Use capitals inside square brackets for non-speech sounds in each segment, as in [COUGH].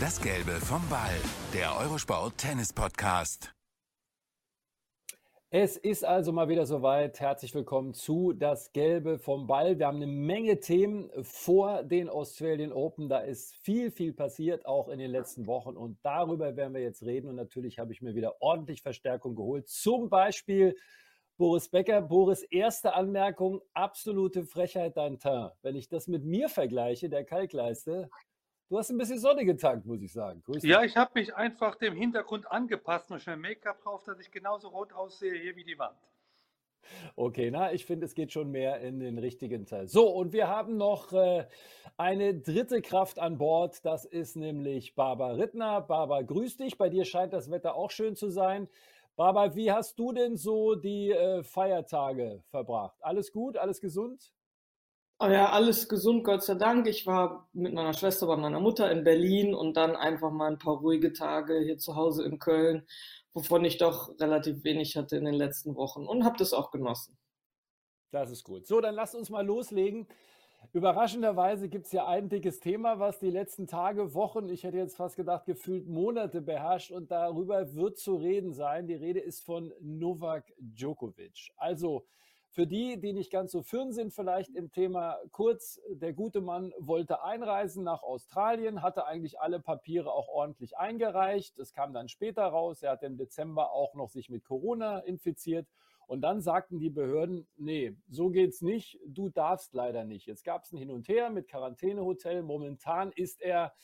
Das Gelbe vom Ball, der Eurosport Tennis Podcast. Es ist also mal wieder soweit. Herzlich willkommen zu Das Gelbe vom Ball. Wir haben eine Menge Themen vor den Australian Open. Da ist viel, viel passiert, auch in den letzten Wochen. Und darüber werden wir jetzt reden. Und natürlich habe ich mir wieder ordentlich Verstärkung geholt. Zum Beispiel Boris Becker. Boris, erste Anmerkung, absolute Frechheit dein Teint. Wenn ich das mit mir vergleiche, der Kalkleiste, du hast ein bisschen Sonne getankt, muss ich sagen. Grüß ja, ich habe mich einfach dem Hintergrund angepasst und schnell Make-up drauf, dass ich genauso rot aussehe hier wie die Wand. Okay, na, ich finde, es geht schon mehr in den richtigen Teil. So, und wir haben noch äh, eine dritte Kraft an Bord. Das ist nämlich Barbara Rittner. Barbara, grüß dich. Bei dir scheint das Wetter auch schön zu sein. Barbara, wie hast du denn so die äh, Feiertage verbracht? Alles gut, alles gesund? Oh ja, alles gesund, Gott sei Dank. Ich war mit meiner Schwester bei meiner Mutter in Berlin und dann einfach mal ein paar ruhige Tage hier zu Hause in Köln, wovon ich doch relativ wenig hatte in den letzten Wochen und habe das auch genossen. Das ist gut. So, dann lasst uns mal loslegen. Überraschenderweise gibt es ja ein dickes Thema, was die letzten Tage, Wochen, ich hätte jetzt fast gedacht, gefühlt Monate beherrscht und darüber wird zu reden sein. Die Rede ist von Novak Djokovic. Also für die, die nicht ganz so firm sind, vielleicht im Thema kurz, der gute Mann wollte einreisen nach Australien, hatte eigentlich alle Papiere auch ordentlich eingereicht. Es kam dann später raus, er hat im Dezember auch noch sich mit Corona infiziert und dann sagten die Behörden, nee, so geht's nicht, du darfst leider nicht. Jetzt gab es ein Hin und Her mit Quarantänehotel. Momentan ist er,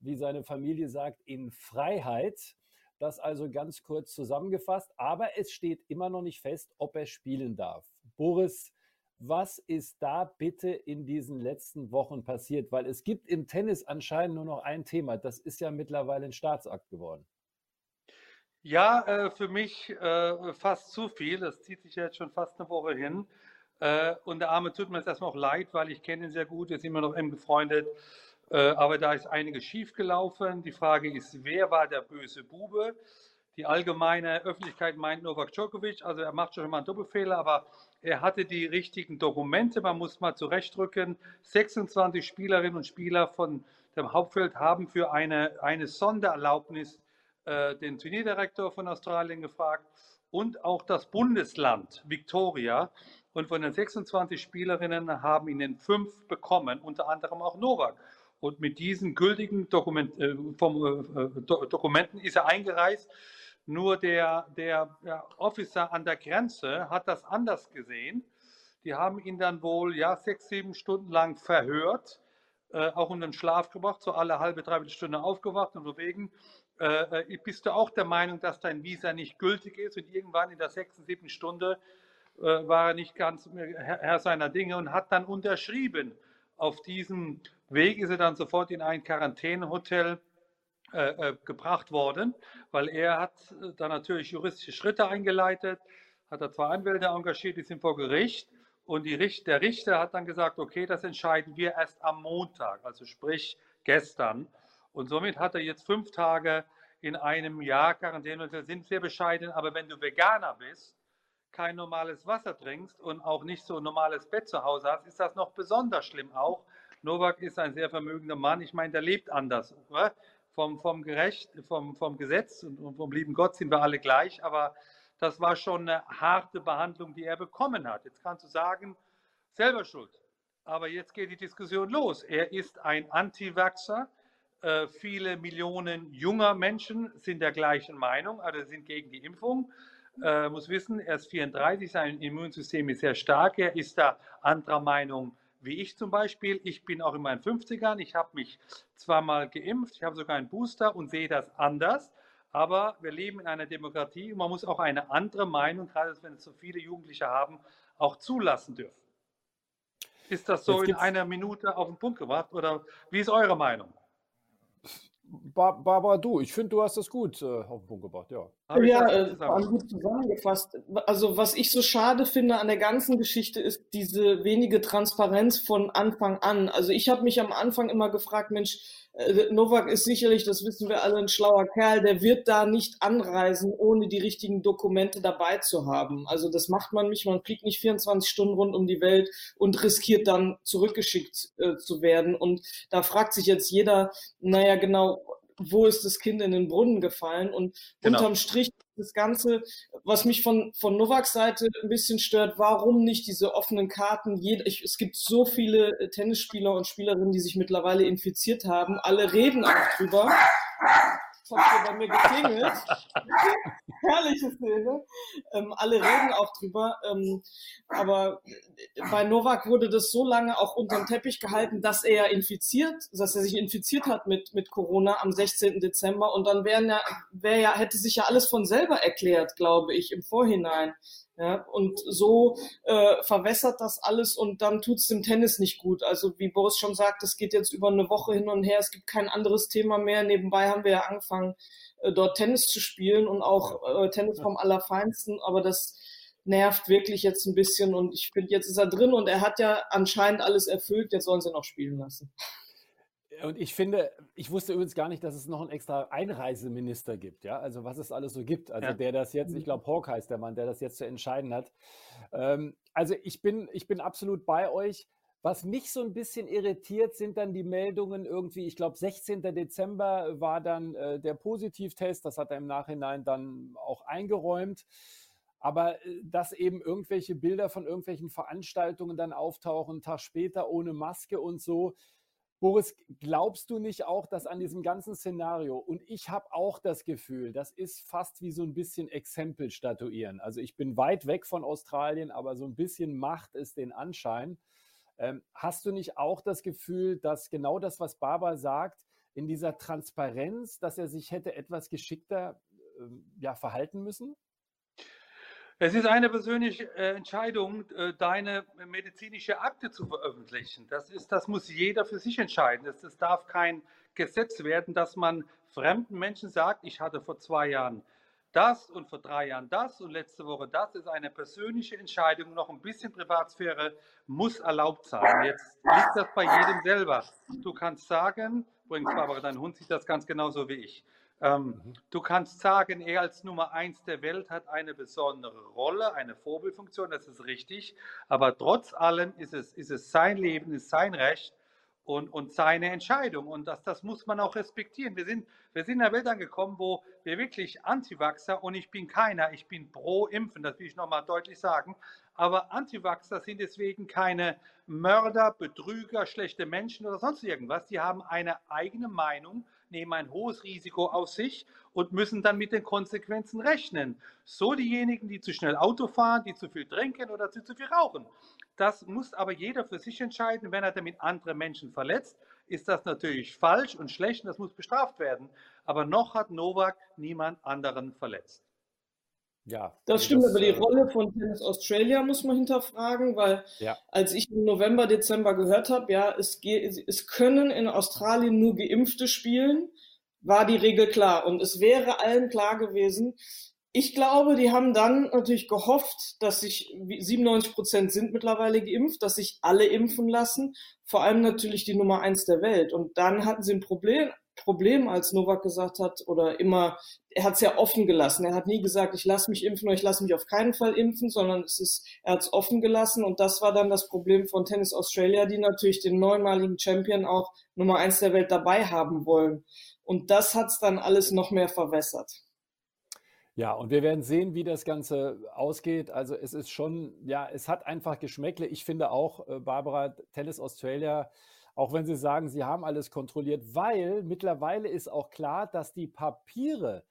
wie seine Familie sagt, in Freiheit. Das also ganz kurz zusammengefasst. Aber es steht immer noch nicht fest, ob er spielen darf. Boris, was ist da bitte in diesen letzten Wochen passiert? Weil es gibt im Tennis anscheinend nur noch ein Thema. Das ist ja mittlerweile ein Staatsakt geworden. Ja, äh, für mich äh, fast zu viel. Das zieht sich jetzt schon fast eine Woche hin. Äh, und der Arme tut mir jetzt erstmal auch leid, weil ich kenne ihn sehr gut, wir sind immer noch eng befreundet. Äh, aber da ist einiges schiefgelaufen. Die Frage ist, wer war der böse Bube? Die allgemeine Öffentlichkeit meint Novak Djokovic, also er macht schon mal einen Doppelfehler, aber er hatte die richtigen Dokumente. Man muss mal zurechtrücken. 26 Spielerinnen und Spieler von dem Hauptfeld haben für eine, eine Sondererlaubnis äh, den Turnierdirektor von Australien gefragt und auch das Bundesland Victoria. Und von den 26 Spielerinnen haben ihnen fünf bekommen, unter anderem auch Novak. Und mit diesen gültigen Dokument, äh, vom, äh, äh Do Dokumenten ist er eingereist. Nur der, der ja, Officer an der Grenze hat das anders gesehen. Die haben ihn dann wohl ja, sechs, sieben Stunden lang verhört, äh, auch in den Schlaf gebracht, so alle halbe, dreiviertel Stunde aufgewacht und so wegen äh, äh, bist du auch der Meinung, dass dein Visa nicht gültig ist und irgendwann in der sechsten, siebten Stunde äh, war er nicht ganz Herr seiner Dinge und hat dann unterschrieben. Auf diesem Weg ist er dann sofort in ein Quarantänehotel äh, äh gebracht worden, weil er hat äh, dann natürlich juristische Schritte eingeleitet, hat er zwei Anwälte engagiert, die sind vor Gericht und Richt, der Richter hat dann gesagt, okay, das entscheiden wir erst am Montag, also sprich gestern. Und somit hat er jetzt fünf Tage in einem Jahr Quarantäne. Wir sind sehr bescheiden, aber wenn du Veganer bist, kein normales Wasser trinkst und auch nicht so ein normales Bett zu Hause hast, ist das noch besonders schlimm auch. Novak ist ein sehr vermögender Mann. Ich meine, der lebt anders. Oder? Vom, vom, Gerecht, vom, vom Gesetz und vom lieben Gott sind wir alle gleich, aber das war schon eine harte Behandlung, die er bekommen hat. Jetzt kannst du sagen, selber schuld. Aber jetzt geht die Diskussion los. Er ist ein Anti-Vaxxer. Äh, viele Millionen junger Menschen sind der gleichen Meinung, also sind gegen die Impfung. Äh, muss wissen, er ist 34, sein Immunsystem ist sehr stark. Er ist da anderer Meinung wie ich zum Beispiel. Ich bin auch in meinen 50ern. Ich habe mich zweimal geimpft. Ich habe sogar einen Booster und sehe das anders. Aber wir leben in einer Demokratie und man muss auch eine andere Meinung, gerade wenn es so viele Jugendliche haben, auch zulassen dürfen. Ist das so in einer Minute auf den Punkt gebracht oder wie ist eure Meinung? Barbara, du, ich finde, du hast das gut äh, auf den Punkt gebracht, ja. Ja, äh, gut zusammengefasst. Also, was ich so schade finde an der ganzen Geschichte ist diese wenige Transparenz von Anfang an. Also, ich habe mich am Anfang immer gefragt, Mensch, äh, Novak ist sicherlich, das wissen wir alle, ein schlauer Kerl, der wird da nicht anreisen, ohne die richtigen Dokumente dabei zu haben. Also das macht man nicht, man fliegt nicht 24 Stunden rund um die Welt und riskiert dann zurückgeschickt äh, zu werden. Und da fragt sich jetzt jeder, naja genau, wo ist das Kind in den Brunnen gefallen? Und genau. unterm Strich das Ganze, was mich von, von Novaks Seite ein bisschen stört, warum nicht diese offenen Karten? Jed ich, es gibt so viele äh, Tennisspieler und Spielerinnen, die sich mittlerweile infiziert haben. Alle reden auch drüber. Hat hier bei mir geklingelt. [LAUGHS] Herrliche Szene. Ähm, alle reden auch drüber. Ähm, aber bei Novak wurde das so lange auch unterm Teppich gehalten, dass er infiziert, dass er sich infiziert hat mit, mit Corona am 16. Dezember. Und dann wären ja, wär ja, hätte sich ja alles von selber erklärt, glaube ich, im Vorhinein. Ja, und so äh, verwässert das alles und dann tut's dem Tennis nicht gut. Also wie Boris schon sagt, es geht jetzt über eine Woche hin und her, es gibt kein anderes Thema mehr. Nebenbei haben wir ja angefangen, äh, dort Tennis zu spielen und auch äh, Tennis vom Allerfeinsten, aber das nervt wirklich jetzt ein bisschen und ich finde, jetzt ist er drin und er hat ja anscheinend alles erfüllt, jetzt sollen sie noch spielen lassen. Und ich finde, ich wusste übrigens gar nicht, dass es noch einen extra Einreiseminister gibt, ja, also was es alles so gibt. Also ja. der das jetzt, ich mhm. glaube, Hawk heißt der Mann, der das jetzt zu entscheiden hat. Ähm, also ich bin, ich bin absolut bei euch. Was mich so ein bisschen irritiert, sind dann die Meldungen irgendwie, ich glaube, 16. Dezember war dann äh, der Positivtest, das hat er im Nachhinein dann auch eingeräumt. Aber äh, dass eben irgendwelche Bilder von irgendwelchen Veranstaltungen dann auftauchen, einen Tag später ohne Maske und so, Boris, glaubst du nicht auch, dass an diesem ganzen Szenario, und ich habe auch das Gefühl, das ist fast wie so ein bisschen Exempel statuieren. Also ich bin weit weg von Australien, aber so ein bisschen macht es den Anschein. Ähm, hast du nicht auch das Gefühl, dass genau das, was Baba sagt, in dieser Transparenz, dass er sich hätte etwas geschickter äh, ja, verhalten müssen? Es ist eine persönliche äh, Entscheidung, äh, deine medizinische Akte zu veröffentlichen. Das, ist, das muss jeder für sich entscheiden. Es, darf kein Gesetz werden, dass man fremden Menschen sagt, ich hatte vor zwei Jahren das und vor drei Jahren das und letzte Woche das. Das ist eine persönliche Entscheidung. Noch ein bisschen Privatsphäre muss erlaubt sein. Jetzt liegt das bei jedem selber. Du kannst sagen, übrigens, Barbara, dein Hund sieht das ganz genauso wie ich. Ähm, mhm. Du kannst sagen, er als Nummer eins der Welt hat eine besondere Rolle, eine Vorbildfunktion, das ist richtig. Aber trotz allem ist es, ist es sein Leben, ist sein Recht und, und seine Entscheidung. Und das, das muss man auch respektieren. Wir sind, wir sind in einer Welt angekommen, wo wir wirklich Antivaxer und ich bin keiner, ich bin pro Impfen, das will ich nochmal deutlich sagen. Aber Antivaxer sind deswegen keine Mörder, Betrüger, schlechte Menschen oder sonst irgendwas. Die haben eine eigene Meinung nehmen ein hohes Risiko auf sich und müssen dann mit den Konsequenzen rechnen. So diejenigen, die zu schnell Auto fahren, die zu viel trinken oder zu, zu viel rauchen. Das muss aber jeder für sich entscheiden. Wenn er damit andere Menschen verletzt, ist das natürlich falsch und schlecht und das muss bestraft werden. Aber noch hat Novak niemand anderen verletzt. Ja. Das stimmt, das, aber die äh, Rolle von Tennis Australia muss man hinterfragen, weil ja. als ich im November, Dezember gehört habe, ja, es, es können in Australien nur Geimpfte spielen, war die Regel klar. Und es wäre allen klar gewesen. Ich glaube, die haben dann natürlich gehofft, dass sich 97 Prozent sind mittlerweile geimpft, dass sich alle impfen lassen, vor allem natürlich die Nummer eins der Welt. Und dann hatten sie ein Problem, Problem, als Novak gesagt hat, oder immer, er hat es ja offen gelassen. Er hat nie gesagt, ich lasse mich impfen oder ich lasse mich auf keinen Fall impfen, sondern es ist, er hat es offen gelassen und das war dann das Problem von Tennis Australia, die natürlich den neunmaligen Champion auch Nummer eins der Welt dabei haben wollen. Und das hat es dann alles noch mehr verwässert. Ja, und wir werden sehen, wie das Ganze ausgeht. Also es ist schon, ja, es hat einfach Geschmäckle. Ich finde auch, äh, Barbara, Tennis Australia, auch wenn Sie sagen, Sie haben alles kontrolliert, weil mittlerweile ist auch klar, dass die Papiere,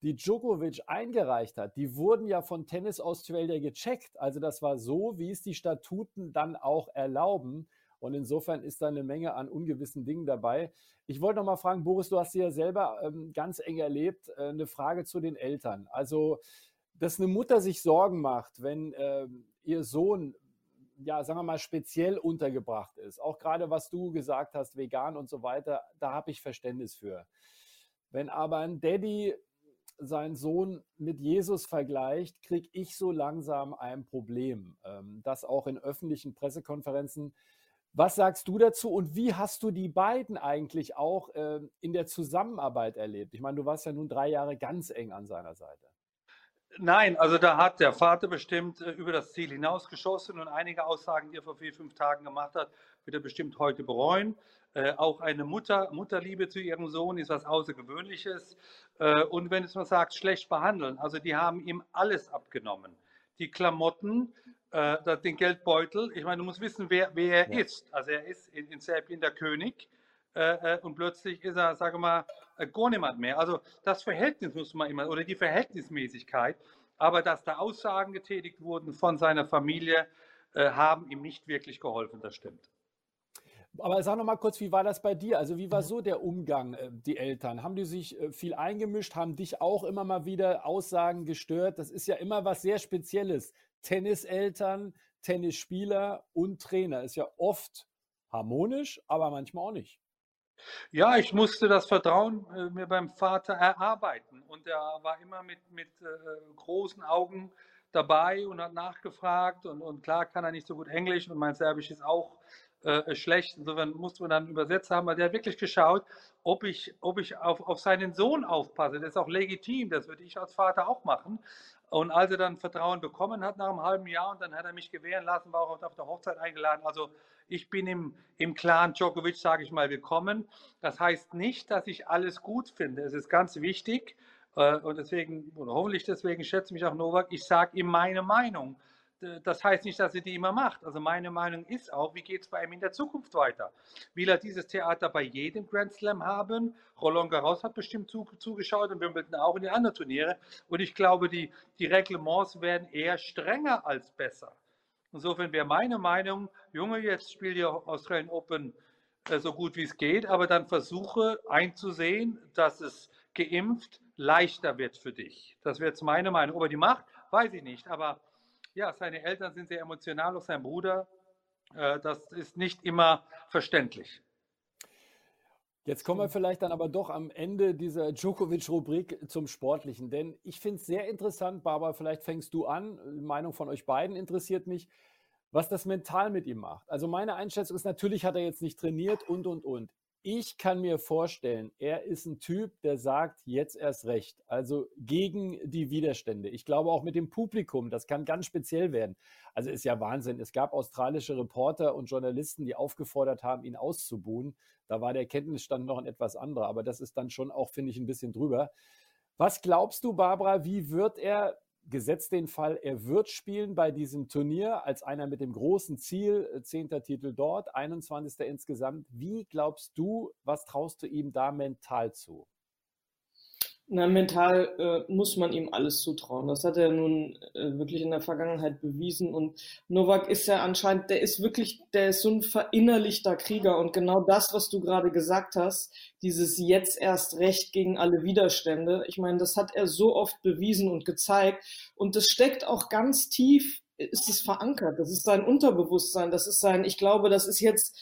die Djokovic eingereicht hat, die wurden ja von Tennis Australia gecheckt. Also das war so, wie es die Statuten dann auch erlauben. Und insofern ist da eine Menge an ungewissen Dingen dabei. Ich wollte noch mal fragen, Boris, du hast sie ja selber ähm, ganz eng erlebt. Äh, eine Frage zu den Eltern. Also, dass eine Mutter sich Sorgen macht, wenn ähm, ihr Sohn ja, sagen wir mal, speziell untergebracht ist. Auch gerade was du gesagt hast, vegan und so weiter, da habe ich Verständnis für. Wenn aber ein Daddy seinen Sohn mit Jesus vergleicht, kriege ich so langsam ein Problem. Ähm, das auch in öffentlichen Pressekonferenzen. Was sagst du dazu und wie hast du die beiden eigentlich auch ähm, in der Zusammenarbeit erlebt? Ich meine, du warst ja nun drei Jahre ganz eng an seiner Seite. Nein, also da hat der Vater bestimmt äh, über das Ziel hinausgeschossen und einige Aussagen, die er vor vier, fünf Tagen gemacht hat, wird er bestimmt heute bereuen. Äh, auch eine Mutter, Mutterliebe zu ihrem Sohn ist was Außergewöhnliches. Äh, und wenn es man sagt, schlecht behandeln, also die haben ihm alles abgenommen. Die Klamotten, äh, den Geldbeutel. Ich meine, du musst wissen, wer, wer er ja. ist. Also er ist in, in Serbien der König äh, äh, und plötzlich ist er, sage mal, äh, gar niemand mehr. Also das Verhältnis muss man immer, oder die Verhältnismäßigkeit, aber dass da Aussagen getätigt wurden von seiner Familie, äh, haben ihm nicht wirklich geholfen, das stimmt. Aber sag noch mal kurz, wie war das bei dir? Also wie war so der Umgang, äh, die Eltern? Haben die sich viel eingemischt? Haben dich auch immer mal wieder Aussagen gestört? Das ist ja immer was sehr Spezielles. Tenniseltern, Tennisspieler und Trainer ist ja oft harmonisch, aber manchmal auch nicht. Ja, ich musste das Vertrauen äh, mir beim Vater erarbeiten und er war immer mit, mit äh, großen Augen dabei und hat nachgefragt und, und klar kann er nicht so gut Englisch und mein Serbisch ist auch äh, schlecht. Insofern musste man dann Übersetzer haben, weil der hat wirklich geschaut, ob ich, ob ich auf, auf seinen Sohn aufpasse. Das ist auch legitim, das würde ich als Vater auch machen. Und als er dann Vertrauen bekommen hat nach einem halben Jahr und dann hat er mich gewähren lassen, war auch auf der Hochzeit eingeladen. Also ich bin im, im Clan Djokovic, sage ich mal, willkommen. Das heißt nicht, dass ich alles gut finde. Es ist ganz wichtig äh, und deswegen, oder hoffentlich deswegen schätze mich auch Novak, ich sage ihm meine Meinung. Das heißt nicht, dass er die immer macht. Also meine Meinung ist auch, wie geht es bei ihm in der Zukunft weiter? Will er dieses Theater bei jedem Grand Slam haben? Roland Garros hat bestimmt zugeschaut und Wimbledon auch in die anderen Turniere. Und ich glaube, die, die Reglements werden eher strenger als besser. Insofern wäre meine Meinung, Junge, jetzt spiel dir Australian Open äh, so gut wie es geht, aber dann versuche einzusehen, dass es geimpft leichter wird für dich. Das wäre jetzt meine Meinung. Ob er die macht, weiß ich nicht. Aber ja, seine Eltern sind sehr emotional, auch sein Bruder. Äh, das ist nicht immer verständlich. Jetzt kommen wir vielleicht dann aber doch am Ende dieser Djokovic-Rubrik zum Sportlichen. Denn ich finde es sehr interessant, Barbara, vielleicht fängst du an. Die Meinung von euch beiden interessiert mich, was das mental mit ihm macht. Also meine Einschätzung ist, natürlich hat er jetzt nicht trainiert und, und, und. Ich kann mir vorstellen, er ist ein Typ, der sagt, jetzt erst recht. Also gegen die Widerstände. Ich glaube auch mit dem Publikum, das kann ganz speziell werden. Also ist ja Wahnsinn. Es gab australische Reporter und Journalisten, die aufgefordert haben, ihn auszubuhen. Da war der Kenntnisstand noch ein etwas anderer. Aber das ist dann schon auch, finde ich, ein bisschen drüber. Was glaubst du, Barbara, wie wird er gesetzt den Fall, er wird spielen bei diesem Turnier als einer mit dem großen Ziel, äh, zehnter Titel dort, 21. insgesamt. Wie glaubst du, was traust du ihm da mental zu? Na, mental äh, muss man ihm alles zutrauen. Das hat er nun äh, wirklich in der Vergangenheit bewiesen. Und Novak ist ja anscheinend, der ist wirklich, der ist so ein verinnerlichter Krieger. Und genau das, was du gerade gesagt hast, dieses jetzt erst Recht gegen alle Widerstände, ich meine, das hat er so oft bewiesen und gezeigt. Und das steckt auch ganz tief, ist es verankert. Das ist sein Unterbewusstsein. Das ist sein, ich glaube, das ist jetzt,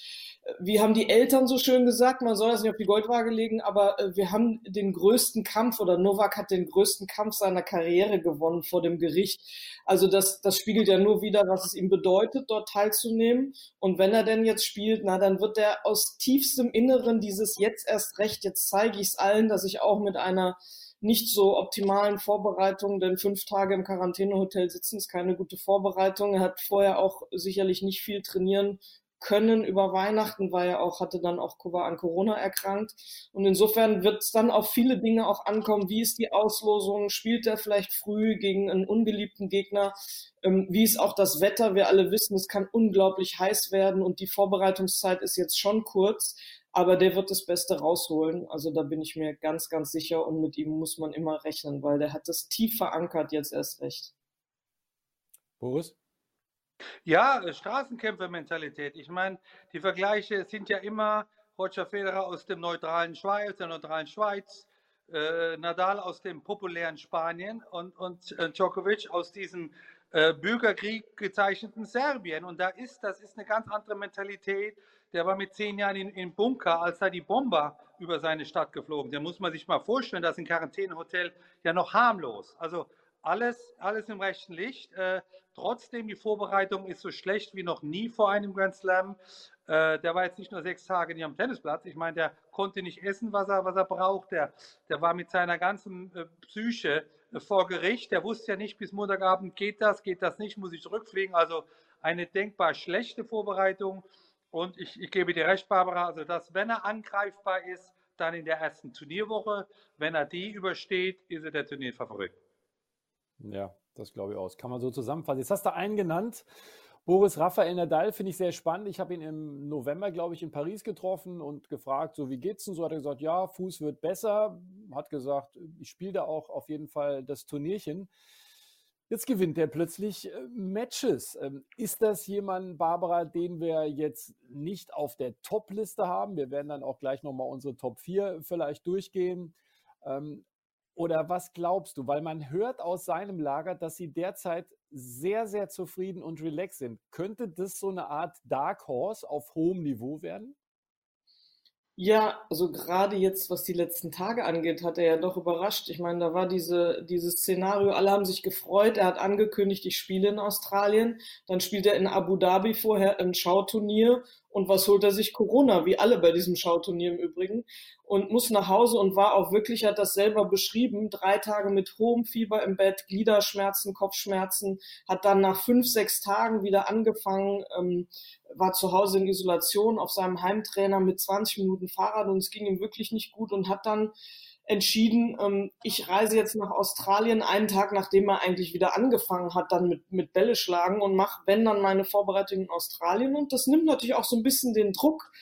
wie haben die Eltern so schön gesagt, man soll das nicht auf die Goldwaage legen, aber äh, wir haben den größten Kampf oder Novak hat den größten Kampf seiner Karriere gewonnen vor dem Gericht. Also das, das spiegelt ja nur wieder, was es ihm bedeutet, dort teilzunehmen. Und wenn er denn jetzt spielt, na, dann wird er aus tiefstem Inneren dieses jetzt erst recht, jetzt zeige ich es allen, dass ich auch mit einer nicht so optimalen Vorbereitung, denn fünf Tage im Quarantänehotel sitzen ist keine gute Vorbereitung. Er hat vorher auch sicherlich nicht viel trainieren können über Weihnachten, weil er auch hatte dann auch an Corona erkrankt. Und insofern wird es dann auf viele Dinge auch ankommen. Wie ist die Auslosung? Spielt er vielleicht früh gegen einen ungeliebten Gegner? Ähm, wie ist auch das Wetter? Wir alle wissen, es kann unglaublich heiß werden und die Vorbereitungszeit ist jetzt schon kurz. Aber der wird das Beste rausholen. Also da bin ich mir ganz, ganz sicher und mit ihm muss man immer rechnen, weil der hat das tief verankert jetzt erst recht. Boris? Ja, äh, Straßenkämpfer-Mentalität. Ich meine, die Vergleiche sind ja immer Roger Federer aus dem neutralen Schweiz, der neutralen Schweiz, äh, Nadal aus dem populären Spanien und, und äh, Djokovic aus diesem äh, Bürgerkrieg gezeichneten Serbien. Und da ist, das ist eine ganz andere Mentalität. Der war mit zehn Jahren in, in Bunker, als da die Bomber über seine Stadt geflogen. Da muss man sich mal vorstellen, das ist ein Quarantänehotel ja noch harmlos. Also alles, alles im rechten Licht. Äh, trotzdem, die Vorbereitung ist so schlecht wie noch nie vor einem Grand Slam. Äh, der war jetzt nicht nur sechs Tage nicht am Tennisplatz. Ich meine, der konnte nicht essen, was er, was er braucht. Der, der war mit seiner ganzen äh, Psyche vor Gericht. Der wusste ja nicht bis Montagabend, geht das, geht das nicht, muss ich zurückfliegen. Also eine denkbar schlechte Vorbereitung. Und ich, ich gebe dir recht, Barbara, also dass, wenn er angreifbar ist, dann in der ersten Turnierwoche. Wenn er die übersteht, ist er der Turnierfavorit. Ja, das glaube ich auch. Das kann man so zusammenfassen. Jetzt hast du einen genannt. Boris Raphael Nadal finde ich sehr spannend. Ich habe ihn im November, glaube ich, in Paris getroffen und gefragt, so wie geht's denn so? Hat er gesagt, ja, Fuß wird besser. Hat gesagt, ich spiele da auch auf jeden Fall das Turnierchen. Jetzt gewinnt er plötzlich äh, Matches. Ähm, ist das jemand, Barbara, den wir jetzt nicht auf der Top-Liste haben? Wir werden dann auch gleich nochmal unsere Top 4 vielleicht durchgehen. Oder was glaubst du? Weil man hört aus seinem Lager, dass sie derzeit sehr, sehr zufrieden und relaxed sind. Könnte das so eine Art Dark Horse auf hohem Niveau werden? Ja, also gerade jetzt, was die letzten Tage angeht, hat er ja doch überrascht. Ich meine, da war diese, dieses Szenario, alle haben sich gefreut. Er hat angekündigt, ich spiele in Australien. Dann spielt er in Abu Dhabi vorher ein Schauturnier. Und was holt er sich? Corona, wie alle bei diesem Schauturnier im Übrigen. Und muss nach Hause und war auch wirklich, hat das selber beschrieben, drei Tage mit hohem Fieber im Bett, Gliederschmerzen, Kopfschmerzen, hat dann nach fünf, sechs Tagen wieder angefangen, ähm, war zu Hause in Isolation auf seinem Heimtrainer mit 20 Minuten Fahrrad und es ging ihm wirklich nicht gut und hat dann entschieden, ähm, ich reise jetzt nach Australien einen Tag, nachdem er eigentlich wieder angefangen hat, dann mit, mit Bälle schlagen und mache, wenn dann meine Vorbereitung in Australien. Und das nimmt natürlich auch so ein bisschen den Druck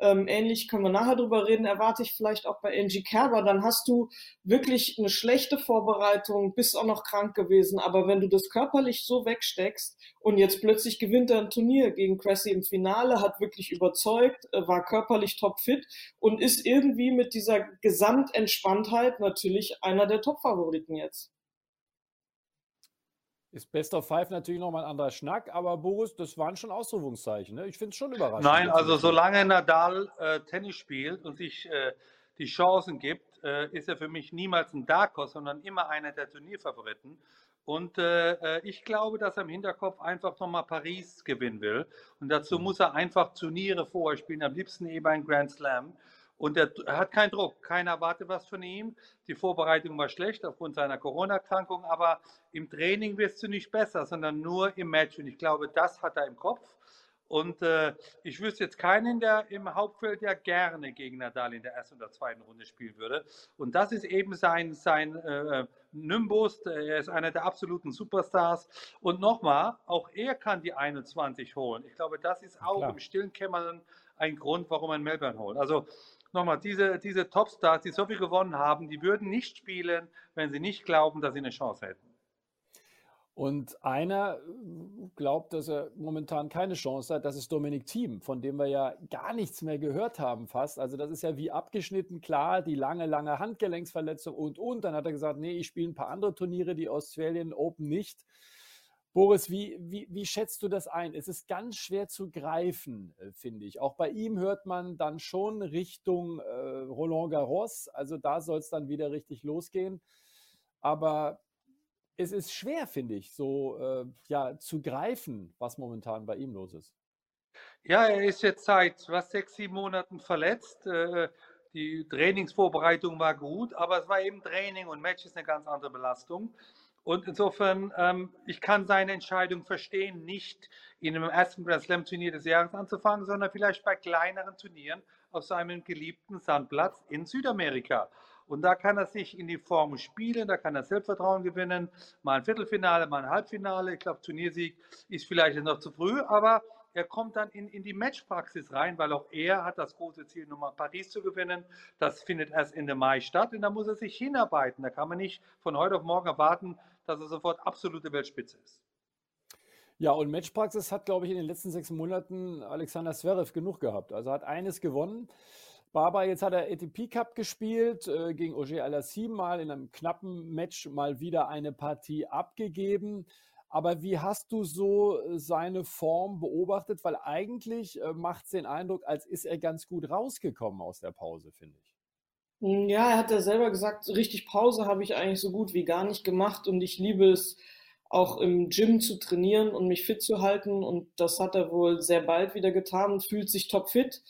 ähm, ähnlich können wir nachher drüber reden, erwarte ich vielleicht auch bei Angie Kerber. Dann hast du wirklich eine schlechte Vorbereitung, bist auch noch krank gewesen. Aber wenn du das körperlich so wegsteckst und jetzt plötzlich gewinnt er ein Turnier gegen Cressy im Finale, hat wirklich überzeugt, äh, war körperlich topfit und ist irgendwie mit dieser Gesamtentspanntheit natürlich einer der Top-Favoriten jetzt. Ist Best of Five natürlich nochmal ein anderer Schnack, aber Boris, das waren schon Ausrufungszeichen. Ne? Ich finde es schon überraschend. Nein, also solange Nadal äh, Tennis spielt und sich äh, die Chancen gibt, äh, ist er für mich niemals ein Darkos, sondern immer einer der Turnierfavoriten. Und äh, äh, ich glaube, dass er im Hinterkopf einfach nochmal Paris gewinnen will. Und dazu mhm. muss er einfach Turniere vorher spielen, am liebsten eben ein Grand Slam. Und er, hat keinen Druck. Keiner erwartet was von ihm. Die Vorbereitung war schlecht aufgrund seiner Corona-Erkrankung, aber im Training wirst du nicht besser, sondern nur im Match. Und ich glaube, das hat er im Kopf. Und äh, ich wüsste jetzt keinen, der im Hauptfeld ja gerne gegen Nadal in der ersten oder zweiten Runde spielen würde. Und das ist eben sein, sein äh, Nimbus. Er ist einer der absoluten Superstars. Und nochmal, auch er kann die 21 holen. Ich glaube, das ist auch Klar. im stillen Kämmern ein Grund, warum man Melbourne holt. Also nochmal, diese, diese Topstars, die so viel gewonnen haben, die würden nicht spielen, wenn sie nicht glauben, dass sie eine Chance hätten. Und einer äh, glaubt, dass er momentan keine Chance hat, das ist Dominik Thiem, von dem wir ja gar nichts mehr gehört haben fast. Also das ist ja wie abgeschnitten, klar, die lange, lange Handgelenksverletzung und, und. Dann hat er gesagt, nee, ich spiele ein paar andere Turniere, die Australian Open nicht. Boris, wie, wie, wie schätzt du das ein? Es ist ganz schwer zu greifen, äh, finde ich. Auch bei ihm hört man dann schon Richtung äh, Roland Garros. Also da soll es dann wieder richtig losgehen. Aber es ist schwer, finde ich, so äh, ja, zu greifen, was momentan bei ihm los ist. Ja, er ist jetzt seit was, sechs, sieben Monaten verletzt. Äh, die Trainingsvorbereitung war gut, aber es war eben Training und Match ist eine ganz andere Belastung. Und insofern, ähm, ich kann seine Entscheidung verstehen, nicht in einem ersten Grand Slam Turnier des Jahres anzufangen, sondern vielleicht bei kleineren Turnieren auf seinem geliebten Sandplatz in Südamerika. Und da kann er sich in die Form spielen, da kann er Selbstvertrauen gewinnen, mal ein Viertelfinale, mal ein Halbfinale. Ich glaube, Turniersieg ist vielleicht noch zu früh, aber er kommt dann in, in die Matchpraxis rein, weil auch er hat das große Ziel, Nummer Paris zu gewinnen. Das findet erst Ende Mai statt und da muss er sich hinarbeiten. Da kann man nicht von heute auf morgen erwarten, dass er sofort absolute Weltspitze ist. Ja, und Matchpraxis hat, glaube ich, in den letzten sechs Monaten Alexander Zverev genug gehabt. Also hat eines gewonnen. Baba, jetzt hat er ATP Cup gespielt, äh, gegen Auger Alassim mal in einem knappen Match mal wieder eine Partie abgegeben. Aber wie hast du so äh, seine Form beobachtet? Weil eigentlich äh, macht es den Eindruck, als ist er ganz gut rausgekommen aus der Pause, finde ich. Hm, ja, er hat ja selber gesagt, richtig Pause habe ich eigentlich so gut wie gar nicht gemacht und ich liebe es auch im Gym zu trainieren und mich fit zu halten. Und das hat er wohl sehr bald wieder getan, fühlt sich topfit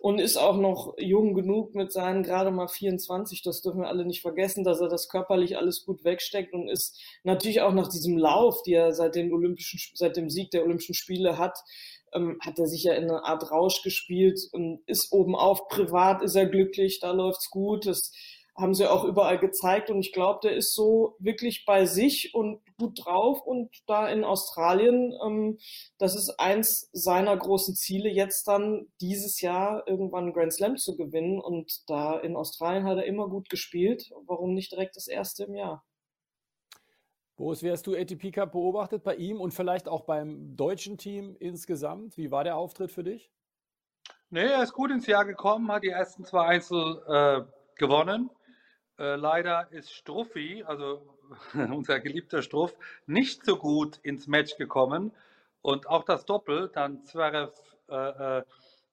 und ist auch noch jung genug mit seinen gerade mal 24. Das dürfen wir alle nicht vergessen, dass er das körperlich alles gut wegsteckt und ist natürlich auch nach diesem Lauf, die er seit den Olympischen, seit dem Sieg der Olympischen Spiele hat, ähm, hat er sich ja in eine Art Rausch gespielt und ist oben auf privat, ist er glücklich, da läuft's gut. Das haben sie auch überall gezeigt und ich glaube, der ist so wirklich bei sich und gut drauf und da in Australien, ähm, das ist eins seiner großen Ziele, jetzt dann dieses Jahr irgendwann Grand Slam zu gewinnen und da in Australien hat er immer gut gespielt. Warum nicht direkt das erste im Jahr? Boris, wie hast du ATP Cup beobachtet bei ihm und vielleicht auch beim deutschen Team insgesamt? Wie war der Auftritt für dich? Nee, er ist gut ins Jahr gekommen, hat die ersten zwei Einzel äh, gewonnen. Äh, leider ist Struffi, also [LAUGHS] unser geliebter Struff, nicht so gut ins Match gekommen. Und auch das Doppel, dann Zverev äh, äh,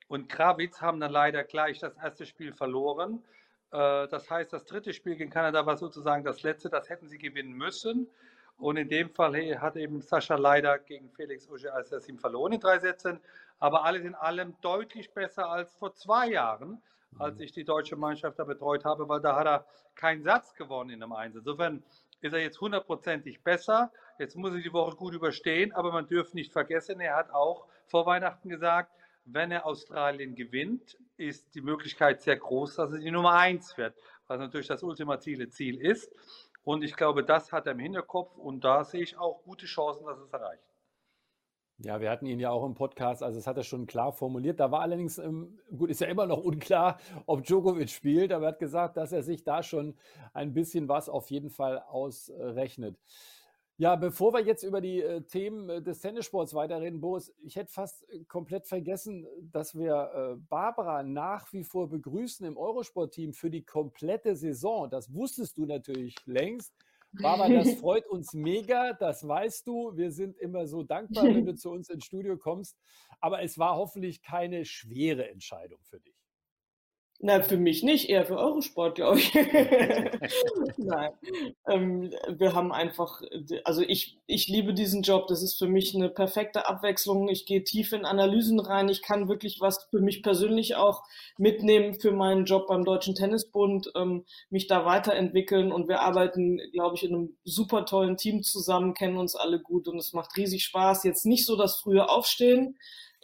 und Krawitz haben dann leider gleich das erste Spiel verloren. Äh, das heißt, das dritte Spiel gegen Kanada war sozusagen das letzte, das hätten sie gewinnen müssen. Und in dem Fall hat eben Sascha leider gegen Felix Usche als er ihm verloren in drei Sätzen. Aber alles in allem deutlich besser als vor zwei Jahren als ich die deutsche Mannschaft da betreut habe, weil da hat er keinen Satz gewonnen in einem Einsatz. Insofern ist er jetzt hundertprozentig besser. Jetzt muss er die Woche gut überstehen, aber man dürfte nicht vergessen, er hat auch vor Weihnachten gesagt, wenn er Australien gewinnt, ist die Möglichkeit sehr groß, dass er die Nummer eins wird, was natürlich das ultimative Ziel ist. Und ich glaube, das hat er im Hinterkopf und da sehe ich auch gute Chancen, dass es erreicht. Ja, wir hatten ihn ja auch im Podcast, also es hat er schon klar formuliert. Da war allerdings, ähm, gut, ist ja immer noch unklar, ob Djokovic spielt, aber er hat gesagt, dass er sich da schon ein bisschen was auf jeden Fall ausrechnet. Ja, bevor wir jetzt über die äh, Themen äh, des Tennissports weiterreden, Boris, ich hätte fast äh, komplett vergessen, dass wir Barbara nach wie vor begrüßen im Eurosport-Team für die komplette Saison. Das wusstest du natürlich längst. Barbara, das [LAUGHS] freut uns mega, das weißt du. Wir sind immer so dankbar, wenn du [LAUGHS] zu uns ins Studio kommst. Aber es war hoffentlich keine schwere Entscheidung für dich. Na, für mich nicht, eher für Eurosport, glaube ich. [LAUGHS] Nein, ähm, wir haben einfach, also ich, ich liebe diesen Job. Das ist für mich eine perfekte Abwechslung. Ich gehe tief in Analysen rein. Ich kann wirklich was für mich persönlich auch mitnehmen für meinen Job beim Deutschen Tennisbund, ähm, mich da weiterentwickeln. Und wir arbeiten, glaube ich, in einem super tollen Team zusammen, kennen uns alle gut und es macht riesig Spaß. Jetzt nicht so das frühe Aufstehen,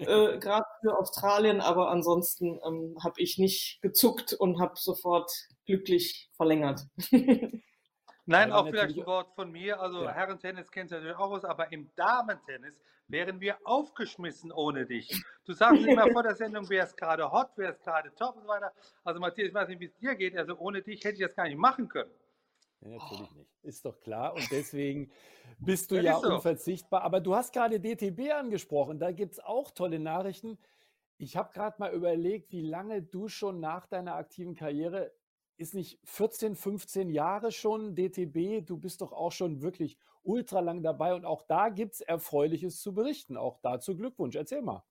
äh, gerade für Australien, aber ansonsten ähm, habe ich nicht gezuckt und habe sofort glücklich verlängert. [LAUGHS] Nein, auch vielleicht ein Wort von mir. Also ja. Herrentennis kennt natürlich auch aus, aber im Damentennis wären wir aufgeschmissen ohne dich. Du sagst immer [LAUGHS] vor der Sendung, wer ist gerade hot, wer ist gerade top und so weiter. Also Matthias, ich weiß nicht, wie es dir geht. Also ohne dich hätte ich das gar nicht machen können. Ja, natürlich oh. nicht. Ist doch klar. Und deswegen [LAUGHS] bist du ja, ja so. unverzichtbar. Aber du hast gerade DTB angesprochen. Da gibt es auch tolle Nachrichten. Ich habe gerade mal überlegt, wie lange du schon nach deiner aktiven Karriere, ist nicht 14, 15 Jahre schon DTB? Du bist doch auch schon wirklich ultra lang dabei. Und auch da gibt es Erfreuliches zu berichten. Auch dazu Glückwunsch. Erzähl mal.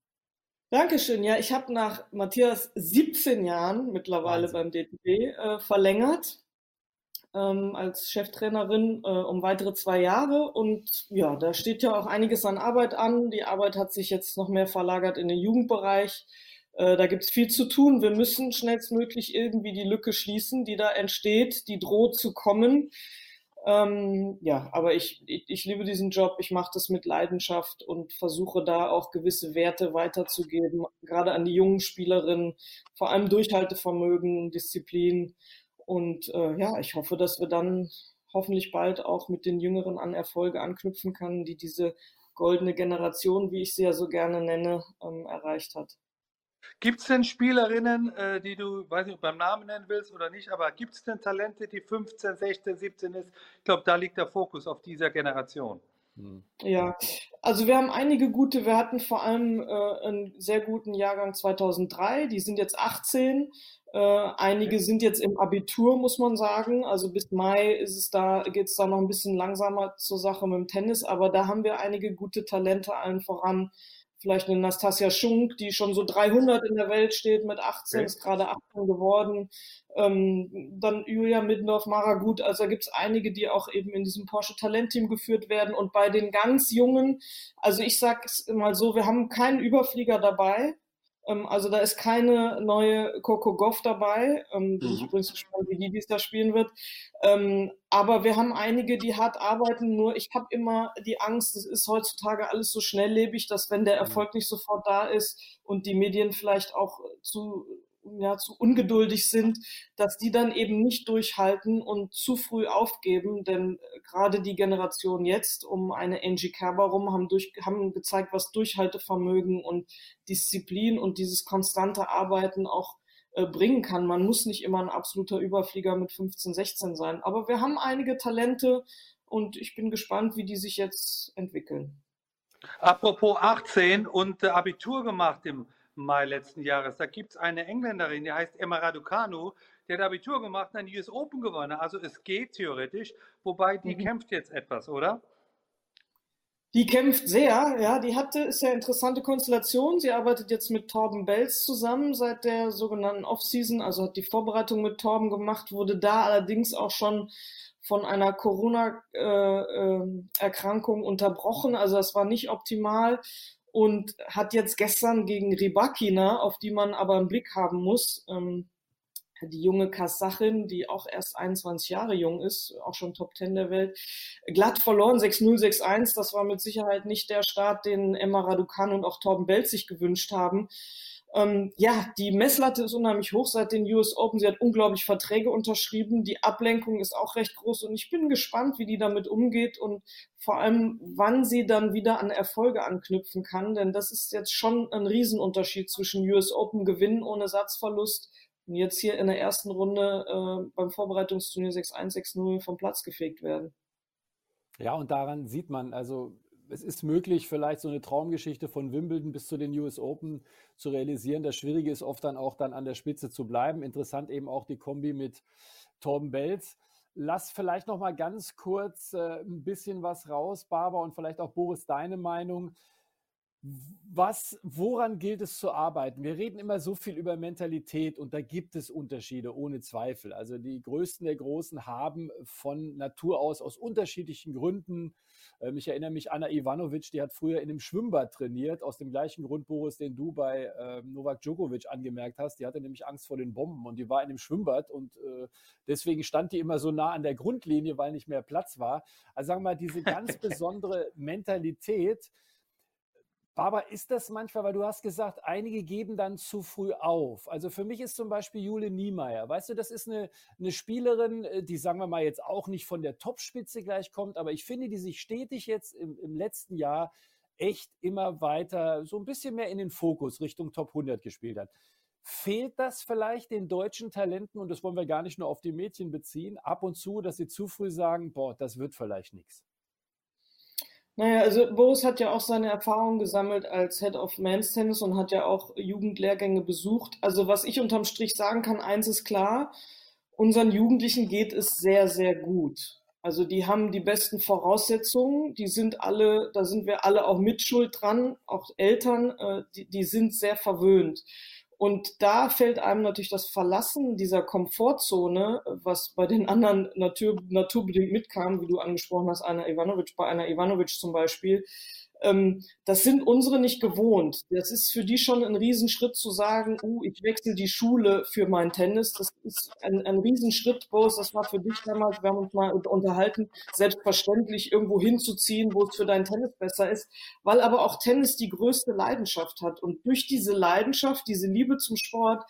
Dankeschön. Ja, ich habe nach Matthias 17 Jahren mittlerweile Wahnsinn. beim DTB äh, verlängert ähm, als Cheftrainerin äh, um weitere zwei Jahre. Und ja, da steht ja auch einiges an Arbeit an. Die Arbeit hat sich jetzt noch mehr verlagert in den Jugendbereich. Äh, da gibt's viel zu tun. Wir müssen schnellstmöglich irgendwie die Lücke schließen, die da entsteht, die droht zu kommen. Ähm, ja, aber ich, ich, ich liebe diesen Job, ich mache das mit Leidenschaft und versuche da auch gewisse Werte weiterzugeben, gerade an die jungen Spielerinnen, vor allem Durchhaltevermögen, Disziplin und äh, ja, ich hoffe, dass wir dann hoffentlich bald auch mit den Jüngeren an Erfolge anknüpfen können, die diese goldene Generation, wie ich sie ja so gerne nenne, ähm, erreicht hat. Gibt es denn Spielerinnen, äh, die du, weiß nicht, beim Namen nennen willst oder nicht, aber gibt es denn Talente, die 15, 16, 17 ist? Ich glaube, da liegt der Fokus auf dieser Generation. Hm. Ja, also wir haben einige gute, wir hatten vor allem äh, einen sehr guten Jahrgang 2003, die sind jetzt 18. Äh, einige sind jetzt im Abitur, muss man sagen. Also bis Mai ist es da, geht es da noch ein bisschen langsamer zur Sache mit dem Tennis, aber da haben wir einige gute Talente allen voran. vielleicht eine Nastasia Schunk, die schon so 300 in der Welt steht, mit 18, okay. ist gerade 18 geworden. Ähm, dann Julia Middendorf, Mara Gut, also da gibt es einige, die auch eben in diesem Porsche Talentteam geführt werden. Und bei den ganz Jungen, also ich sage es mal so, wir haben keinen Überflieger dabei. Ähm, also da ist keine neue Coco Goff dabei. Ähm, bin ich mhm. übrigens gespannt, wie die dies da spielen wird. Ähm, aber wir haben einige, die hart arbeiten. Nur ich habe immer die Angst, es ist heutzutage alles so schnelllebig, dass wenn der mhm. Erfolg nicht sofort da ist und die Medien vielleicht auch zu ja, zu ungeduldig sind, dass die dann eben nicht durchhalten und zu früh aufgeben, denn äh, gerade die Generation jetzt um eine Angie Kerber rum haben, durch, haben gezeigt, was Durchhaltevermögen und Disziplin und dieses konstante Arbeiten auch äh, bringen kann. Man muss nicht immer ein absoluter Überflieger mit 15, 16 sein, aber wir haben einige Talente und ich bin gespannt, wie die sich jetzt entwickeln. Apropos 18 und äh, Abitur gemacht im Mai letzten Jahres. Da gibt es eine Engländerin, die heißt Emma Raducanu, die hat Abitur gemacht und ein US Open gewonnen. Also es geht theoretisch, wobei die mhm. kämpft jetzt etwas, oder? Die kämpft sehr, ja. Die hatte, ist ja interessante Konstellation. Sie arbeitet jetzt mit Torben Belz zusammen seit der sogenannten Off-Season, also hat die Vorbereitung mit Torben gemacht, wurde da allerdings auch schon von einer Corona-Erkrankung äh, äh, unterbrochen. Also das war nicht optimal und hat jetzt gestern gegen Rybakina, auf die man aber einen Blick haben muss, ähm, die junge Kasachin, die auch erst 21 Jahre jung ist, auch schon Top 10 der Welt, glatt verloren, 6-0, 6-1. Das war mit Sicherheit nicht der Start, den Emma Raducan und auch Torben Belt sich gewünscht haben. Ähm, ja, die Messlatte ist unheimlich hoch seit den US Open. Sie hat unglaublich Verträge unterschrieben. Die Ablenkung ist auch recht groß und ich bin gespannt, wie die damit umgeht und vor allem, wann sie dann wieder an Erfolge anknüpfen kann. Denn das ist jetzt schon ein Riesenunterschied zwischen US Open gewinnen ohne Satzverlust und jetzt hier in der ersten Runde äh, beim Vorbereitungsturnier 6-1, 6-0 vom Platz gefegt werden. Ja, und daran sieht man, also es ist möglich, vielleicht so eine Traumgeschichte von Wimbledon bis zu den US Open zu realisieren. Das Schwierige ist oft dann auch dann an der Spitze zu bleiben. Interessant eben auch die Kombi mit Torben Belz. Lass vielleicht noch mal ganz kurz äh, ein bisschen was raus, Barbara, und vielleicht auch Boris, deine Meinung. Was, woran gilt es zu arbeiten? Wir reden immer so viel über Mentalität und da gibt es Unterschiede, ohne Zweifel. Also die Größten der Großen haben von Natur aus aus unterschiedlichen Gründen ähm, ich erinnere mich, Anna Ivanovic, die hat früher in einem Schwimmbad trainiert, aus dem gleichen Grund, Boris, den du bei äh, Novak Djokovic angemerkt hast. Die hatte nämlich Angst vor den Bomben und die war in dem Schwimmbad und äh, deswegen stand die immer so nah an der Grundlinie, weil nicht mehr Platz war. Also sagen wir mal, diese ganz [LAUGHS] besondere Mentalität, Barbara, ist das manchmal, weil du hast gesagt, einige geben dann zu früh auf. Also für mich ist zum Beispiel Jule Niemeyer, weißt du, das ist eine, eine Spielerin, äh, die sagen wir mal jetzt auch nicht von der Topspitze gleich kommt, aber ich finde, die sich stetig jetzt im, im letzten Jahr echt immer weiter so ein bisschen mehr in den Fokus Richtung Top 100 gespielt hat. Fehlt das vielleicht den deutschen Talenten, und das wollen wir gar nicht nur auf die Mädchen beziehen, ab und zu, dass sie zu früh sagen, boah, das wird vielleicht nichts? Naja, also Boris hat ja auch seine Erfahrungen gesammelt als Head of Men's Tennis und hat ja auch Jugendlehrgänge besucht. Also was ich unterm Strich sagen kann, eins ist klar, unseren Jugendlichen geht es sehr, sehr gut. Also die haben die besten Voraussetzungen, die sind alle, da sind wir alle auch mitschuld dran, auch Eltern, äh, die, die sind sehr verwöhnt. Und da fällt einem natürlich das Verlassen dieser Komfortzone, was bei den anderen natur, naturbedingt mitkam, wie du angesprochen hast, einer Ivanovic, bei einer Ivanovic zum Beispiel, das sind unsere nicht gewohnt. Das ist für die schon ein Riesenschritt zu sagen, uh, ich wechsle die Schule für mein Tennis. Das ist ein, ein Riesenschritt, Boris. Das war für dich damals, wir haben uns mal unterhalten, selbstverständlich irgendwo hinzuziehen, wo es für dein Tennis besser ist, weil aber auch Tennis die größte Leidenschaft hat. Und durch diese Leidenschaft, diese Liebe zum Sport,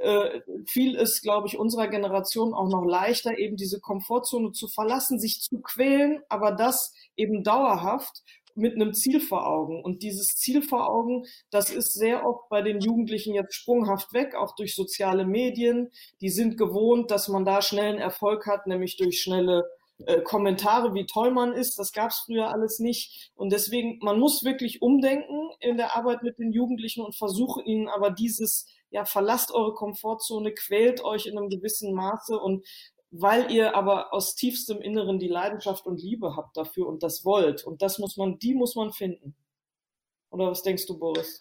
äh, fiel es, glaube ich, unserer Generation auch noch leichter, eben diese Komfortzone zu verlassen, sich zu quälen, aber das eben dauerhaft mit einem Ziel vor Augen. Und dieses Ziel vor Augen, das ist sehr oft bei den Jugendlichen jetzt sprunghaft weg, auch durch soziale Medien. Die sind gewohnt, dass man da schnellen Erfolg hat, nämlich durch schnelle äh, Kommentare, wie toll man ist. Das gab es früher alles nicht. Und deswegen, man muss wirklich umdenken in der Arbeit mit den Jugendlichen und versuchen ihnen aber dieses, ja, verlasst eure Komfortzone, quält euch in einem gewissen Maße und weil ihr aber aus tiefstem Inneren die Leidenschaft und Liebe habt dafür und das wollt. Und das muss man, die muss man finden. Oder was denkst du, Boris?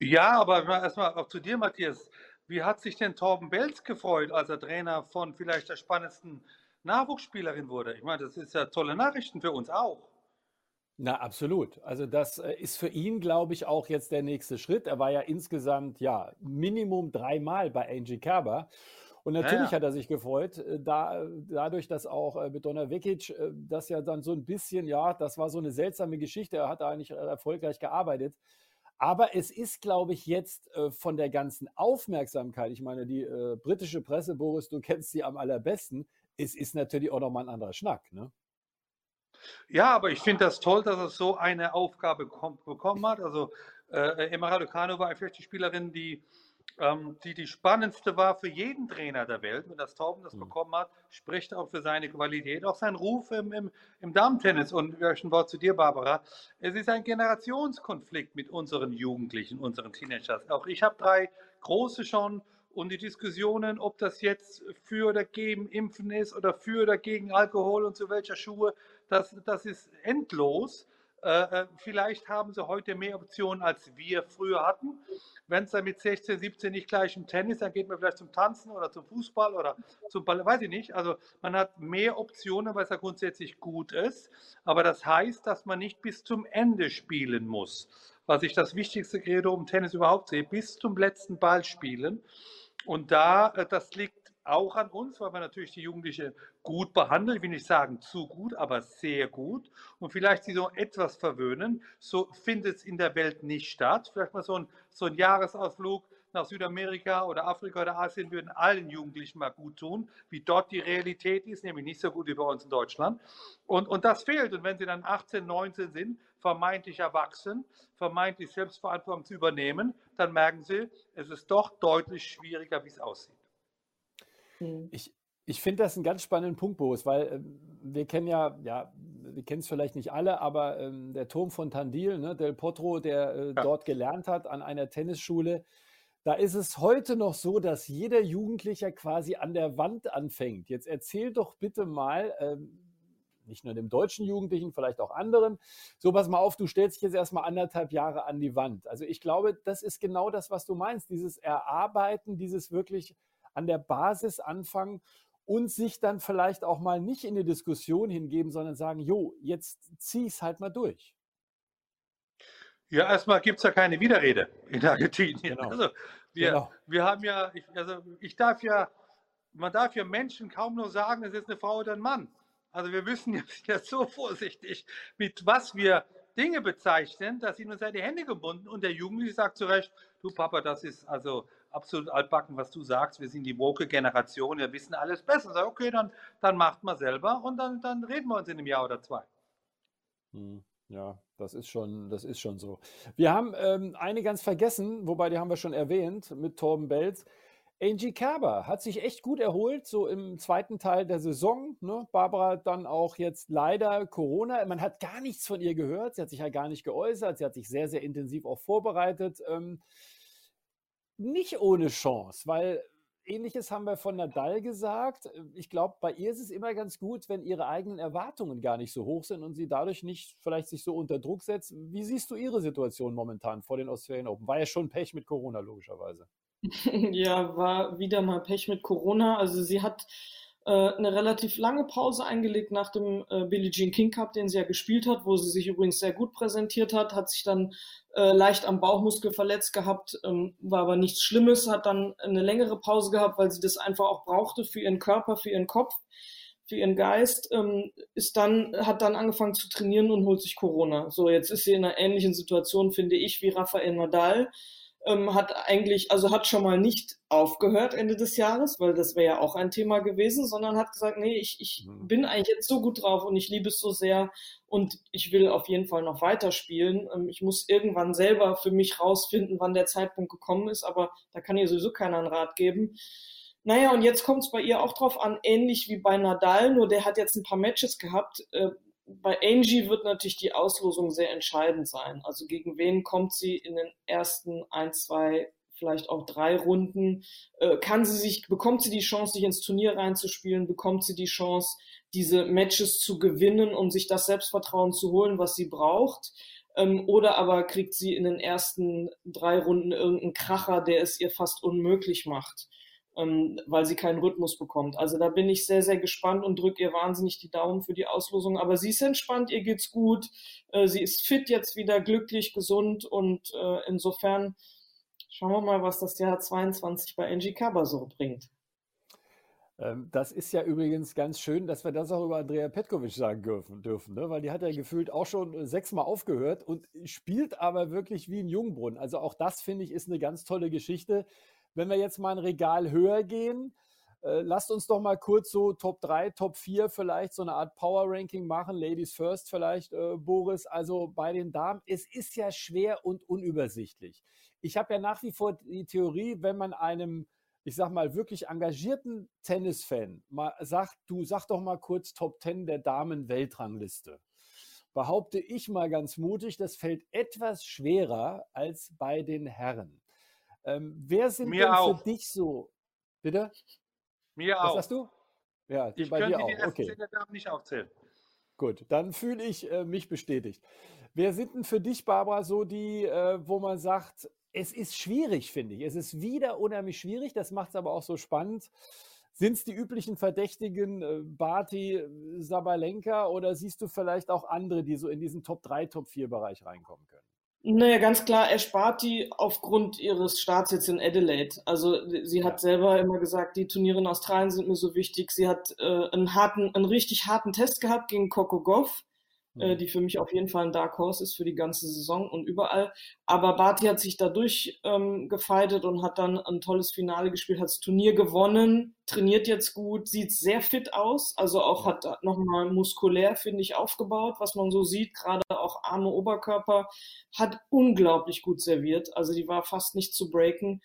Ja, aber erstmal auch zu dir, Matthias. Wie hat sich denn Torben Belz gefreut, als er Trainer von vielleicht der spannendsten Nachwuchsspielerin wurde? Ich meine, das ist ja tolle Nachrichten für uns auch. Na, absolut. Also das äh, ist für ihn, glaube ich, auch jetzt der nächste Schritt. Er war ja insgesamt, ja, Minimum dreimal bei Angie Kerber. Und natürlich ja, ja. hat er sich gefreut, äh, da, dadurch, dass auch äh, mit Donner Vekic das ja dann so ein bisschen, ja, das war so eine seltsame Geschichte. Er hat da eigentlich erfolgreich gearbeitet. Aber es ist, glaube ich, jetzt äh, von der ganzen Aufmerksamkeit, ich meine, die äh, britische Presse, Boris, du kennst sie am allerbesten, es ist natürlich auch nochmal ein anderer Schnack. Ne? Ja, aber ich finde das toll, dass er so eine Aufgabe bekommen hat. Also äh, Emma Raducanu war vielleicht die Spielerin, die die die spannendste war für jeden Trainer der Welt. Wenn das Tauben das mhm. bekommen hat, spricht auch für seine Qualität, auch sein Ruf im, im, im Damen-Tennis. Und ein Wort zu dir, Barbara. Es ist ein Generationskonflikt mit unseren Jugendlichen, unseren Teenagers. Auch ich habe drei große schon und die Diskussionen, ob das jetzt für oder gegen Impfen ist oder für oder gegen Alkohol und zu welcher Schuhe, das, das ist endlos. Äh, äh vielleicht haben sie heute mehr Optionen, als wir früher hatten wenn es dann mit 16, 17 nicht gleich im Tennis, dann geht man vielleicht zum Tanzen oder zum Fußball oder zum Ball, weiß ich nicht. Also man hat mehr Optionen, weil es ja grundsätzlich gut ist. Aber das heißt, dass man nicht bis zum Ende spielen muss. Was ich das wichtigste Credo im Tennis überhaupt sehe, bis zum letzten Ball spielen. Und da, äh, das liegt auch an uns, weil wir natürlich die Jugendliche gut behandeln. Ich will nicht sagen zu gut, aber sehr gut. Und vielleicht sie so etwas verwöhnen. So findet es in der Welt nicht statt. Vielleicht mal so ein, so ein Jahresausflug nach Südamerika oder Afrika oder Asien würden allen Jugendlichen mal gut tun, wie dort die Realität ist, nämlich nicht so gut wie bei uns in Deutschland. Und, und das fehlt. Und wenn sie dann 18, 19 sind, vermeintlich erwachsen, vermeintlich Selbstverantwortung zu übernehmen, dann merken sie, es ist doch deutlich schwieriger, wie es aussieht. Mhm. Ich, ich finde das einen ganz spannenden Punkt, Boris, weil äh, wir kennen ja, ja, wir kennen es vielleicht nicht alle, aber ähm, der Turm von Tandil, ne, Del Potro, der äh, ja. dort gelernt hat an einer Tennisschule, da ist es heute noch so, dass jeder Jugendlicher quasi an der Wand anfängt. Jetzt erzähl doch bitte mal, ähm, nicht nur dem deutschen Jugendlichen, vielleicht auch anderen, so pass mal auf, du stellst dich jetzt erstmal anderthalb Jahre an die Wand. Also ich glaube, das ist genau das, was du meinst, dieses Erarbeiten, dieses wirklich an der Basis anfangen und sich dann vielleicht auch mal nicht in die Diskussion hingeben, sondern sagen, jo, jetzt zieh es halt mal durch. Ja, erstmal gibt es ja keine Widerrede in Argentinien. Genau. Also wir, genau. wir haben ja, ich, also ich darf ja, man darf ja Menschen kaum nur sagen, es ist eine Frau oder ein Mann. Also wir wissen jetzt [LAUGHS] ja so vorsichtig, mit was wir Dinge bezeichnen, dass ihnen uns ja die Hände gebunden und der Jugendliche sagt zu Recht, du Papa, das ist also absolut altbacken, was du sagst. Wir sind die woke Generation, wir wissen alles besser. Sag, okay, dann, dann macht mal selber und dann, dann reden wir uns in einem Jahr oder zwei. Hm, ja, das ist schon, das ist schon so. Wir haben ähm, eine ganz vergessen, wobei die haben wir schon erwähnt mit Torben Belz. Angie Kerber hat sich echt gut erholt, so im zweiten Teil der Saison. Ne? Barbara dann auch jetzt leider Corona. Man hat gar nichts von ihr gehört. Sie hat sich ja gar nicht geäußert. Sie hat sich sehr, sehr intensiv auch vorbereitet. Ähm, nicht ohne Chance, weil Ähnliches haben wir von Nadal gesagt. Ich glaube, bei ihr ist es immer ganz gut, wenn ihre eigenen Erwartungen gar nicht so hoch sind und sie dadurch nicht vielleicht sich so unter Druck setzt. Wie siehst du ihre Situation momentan vor den Australian Open? War ja schon Pech mit Corona, logischerweise. [LAUGHS] Ja, war wieder mal Pech mit Corona. Also sie hat äh, eine relativ lange Pause eingelegt nach dem äh, Billie Jean King Cup, den sie ja gespielt hat, wo sie sich übrigens sehr gut präsentiert hat, hat sich dann äh, leicht am Bauchmuskel verletzt gehabt, ähm, war aber nichts Schlimmes, hat dann eine längere Pause gehabt, weil sie das einfach auch brauchte für ihren Körper, für ihren Kopf, für ihren Geist, ähm, ist dann, hat dann angefangen zu trainieren und holt sich Corona. So, jetzt ist sie in einer ähnlichen Situation, finde ich, wie Rafael Nadal ähm, hat eigentlich, also hat schon mal nicht aufgehört Ende des Jahres, weil das wäre ja auch ein Thema gewesen, sondern hat gesagt, nee, ich, ich mhm. bin eigentlich jetzt so gut drauf und ich liebe es so sehr und ich will auf jeden Fall noch weiterspielen. Ähm, ich muss irgendwann selber für mich rausfinden, wann der Zeitpunkt gekommen ist, aber da kann ihr sowieso keiner einen Rat geben. Naja, und jetzt kommt es bei ihr auch drauf an, ähnlich wie bei Nadal, nur der hat jetzt ein paar Matches gehabt, äh, bei Angie wird natürlich die Auslosung sehr entscheidend sein. Also gegen wen kommt sie in den ersten ein, zwei, vielleicht auch drei Runden? Äh, kann sie sich, bekommt sie die Chance, sich ins Turnier reinzuspielen? Bekommt sie die Chance, diese Matches zu gewinnen, um sich das Selbstvertrauen zu holen, was sie braucht? Ähm, oder aber kriegt sie in den ersten drei Runden irgendeinen Kracher, der es ihr fast unmöglich macht, ähm, weil sie keinen Rhythmus bekommt. Also da bin ich sehr, sehr gespannt und drücke ihr wahnsinnig die Daumen für die Auslosung. Aber sie ist entspannt, ihr geht's gut, äh, sie ist fit jetzt wieder, glücklich, gesund und äh, insofern schauen wir mal, was das Jahr 22 bei Angie Kaba so bringt. Ähm, das ist ja übrigens ganz schön, dass wir das auch über Andrea Petkovic sagen dürfen, dürfen ne? weil die hat ja gefühlt auch schon äh, sechsmal aufgehört und spielt aber wirklich wie ein Jungbrunnen. Also auch das finde ich ist eine ganz tolle Geschichte. Wenn wir jetzt mal ein Regal höher gehen, äh, lasst uns doch mal kurz so Top 3, Top 4 vielleicht so eine Art Power Ranking machen. Ladies First vielleicht, äh, Boris. Also bei den Damen, es ist ja schwer und unübersichtlich. Ich habe ja nach wie vor die Theorie, wenn man einem ich sag mal, wirklich engagierten Tennisfan mal sagt, du sag doch mal kurz Top 10 der Damen-Weltrangliste. Behaupte ich mal ganz mutig, das fällt etwas schwerer als bei den Herren. Ähm, wer sind Mir denn auch. für dich so? Bitte? Mir Was auch. sagst du? Ja, die, Ich bei könnte dir die auch. ersten Okay. nicht aufzählen. Gut, dann fühle ich äh, mich bestätigt. Wer sind denn für dich, Barbara, so die, äh, wo man sagt, es ist schwierig, finde ich. Es ist wieder unheimlich schwierig, das macht es aber auch so spannend. Sind es die üblichen Verdächtigen, äh, Barty, äh, Sabalenka, oder siehst du vielleicht auch andere, die so in diesen Top 3, Top 4 Bereich reinkommen? Naja, ganz klar, erspart die aufgrund ihres Starts jetzt in Adelaide. Also sie hat selber immer gesagt, die Turniere in Australien sind mir so wichtig. Sie hat äh, einen harten, einen richtig harten Test gehabt gegen Coco Goff, äh, Mhm. die für mich auf jeden Fall ein Dark Horse ist für die ganze Saison und überall. Aber Barty hat sich dadurch ähm, gefeitet und hat dann ein tolles Finale gespielt, hat das Turnier gewonnen, trainiert jetzt gut, sieht sehr fit aus, also auch hat nochmal muskulär, finde ich, aufgebaut, was man so sieht, gerade auch Arme, Oberkörper, hat unglaublich gut serviert, also die war fast nicht zu breaken.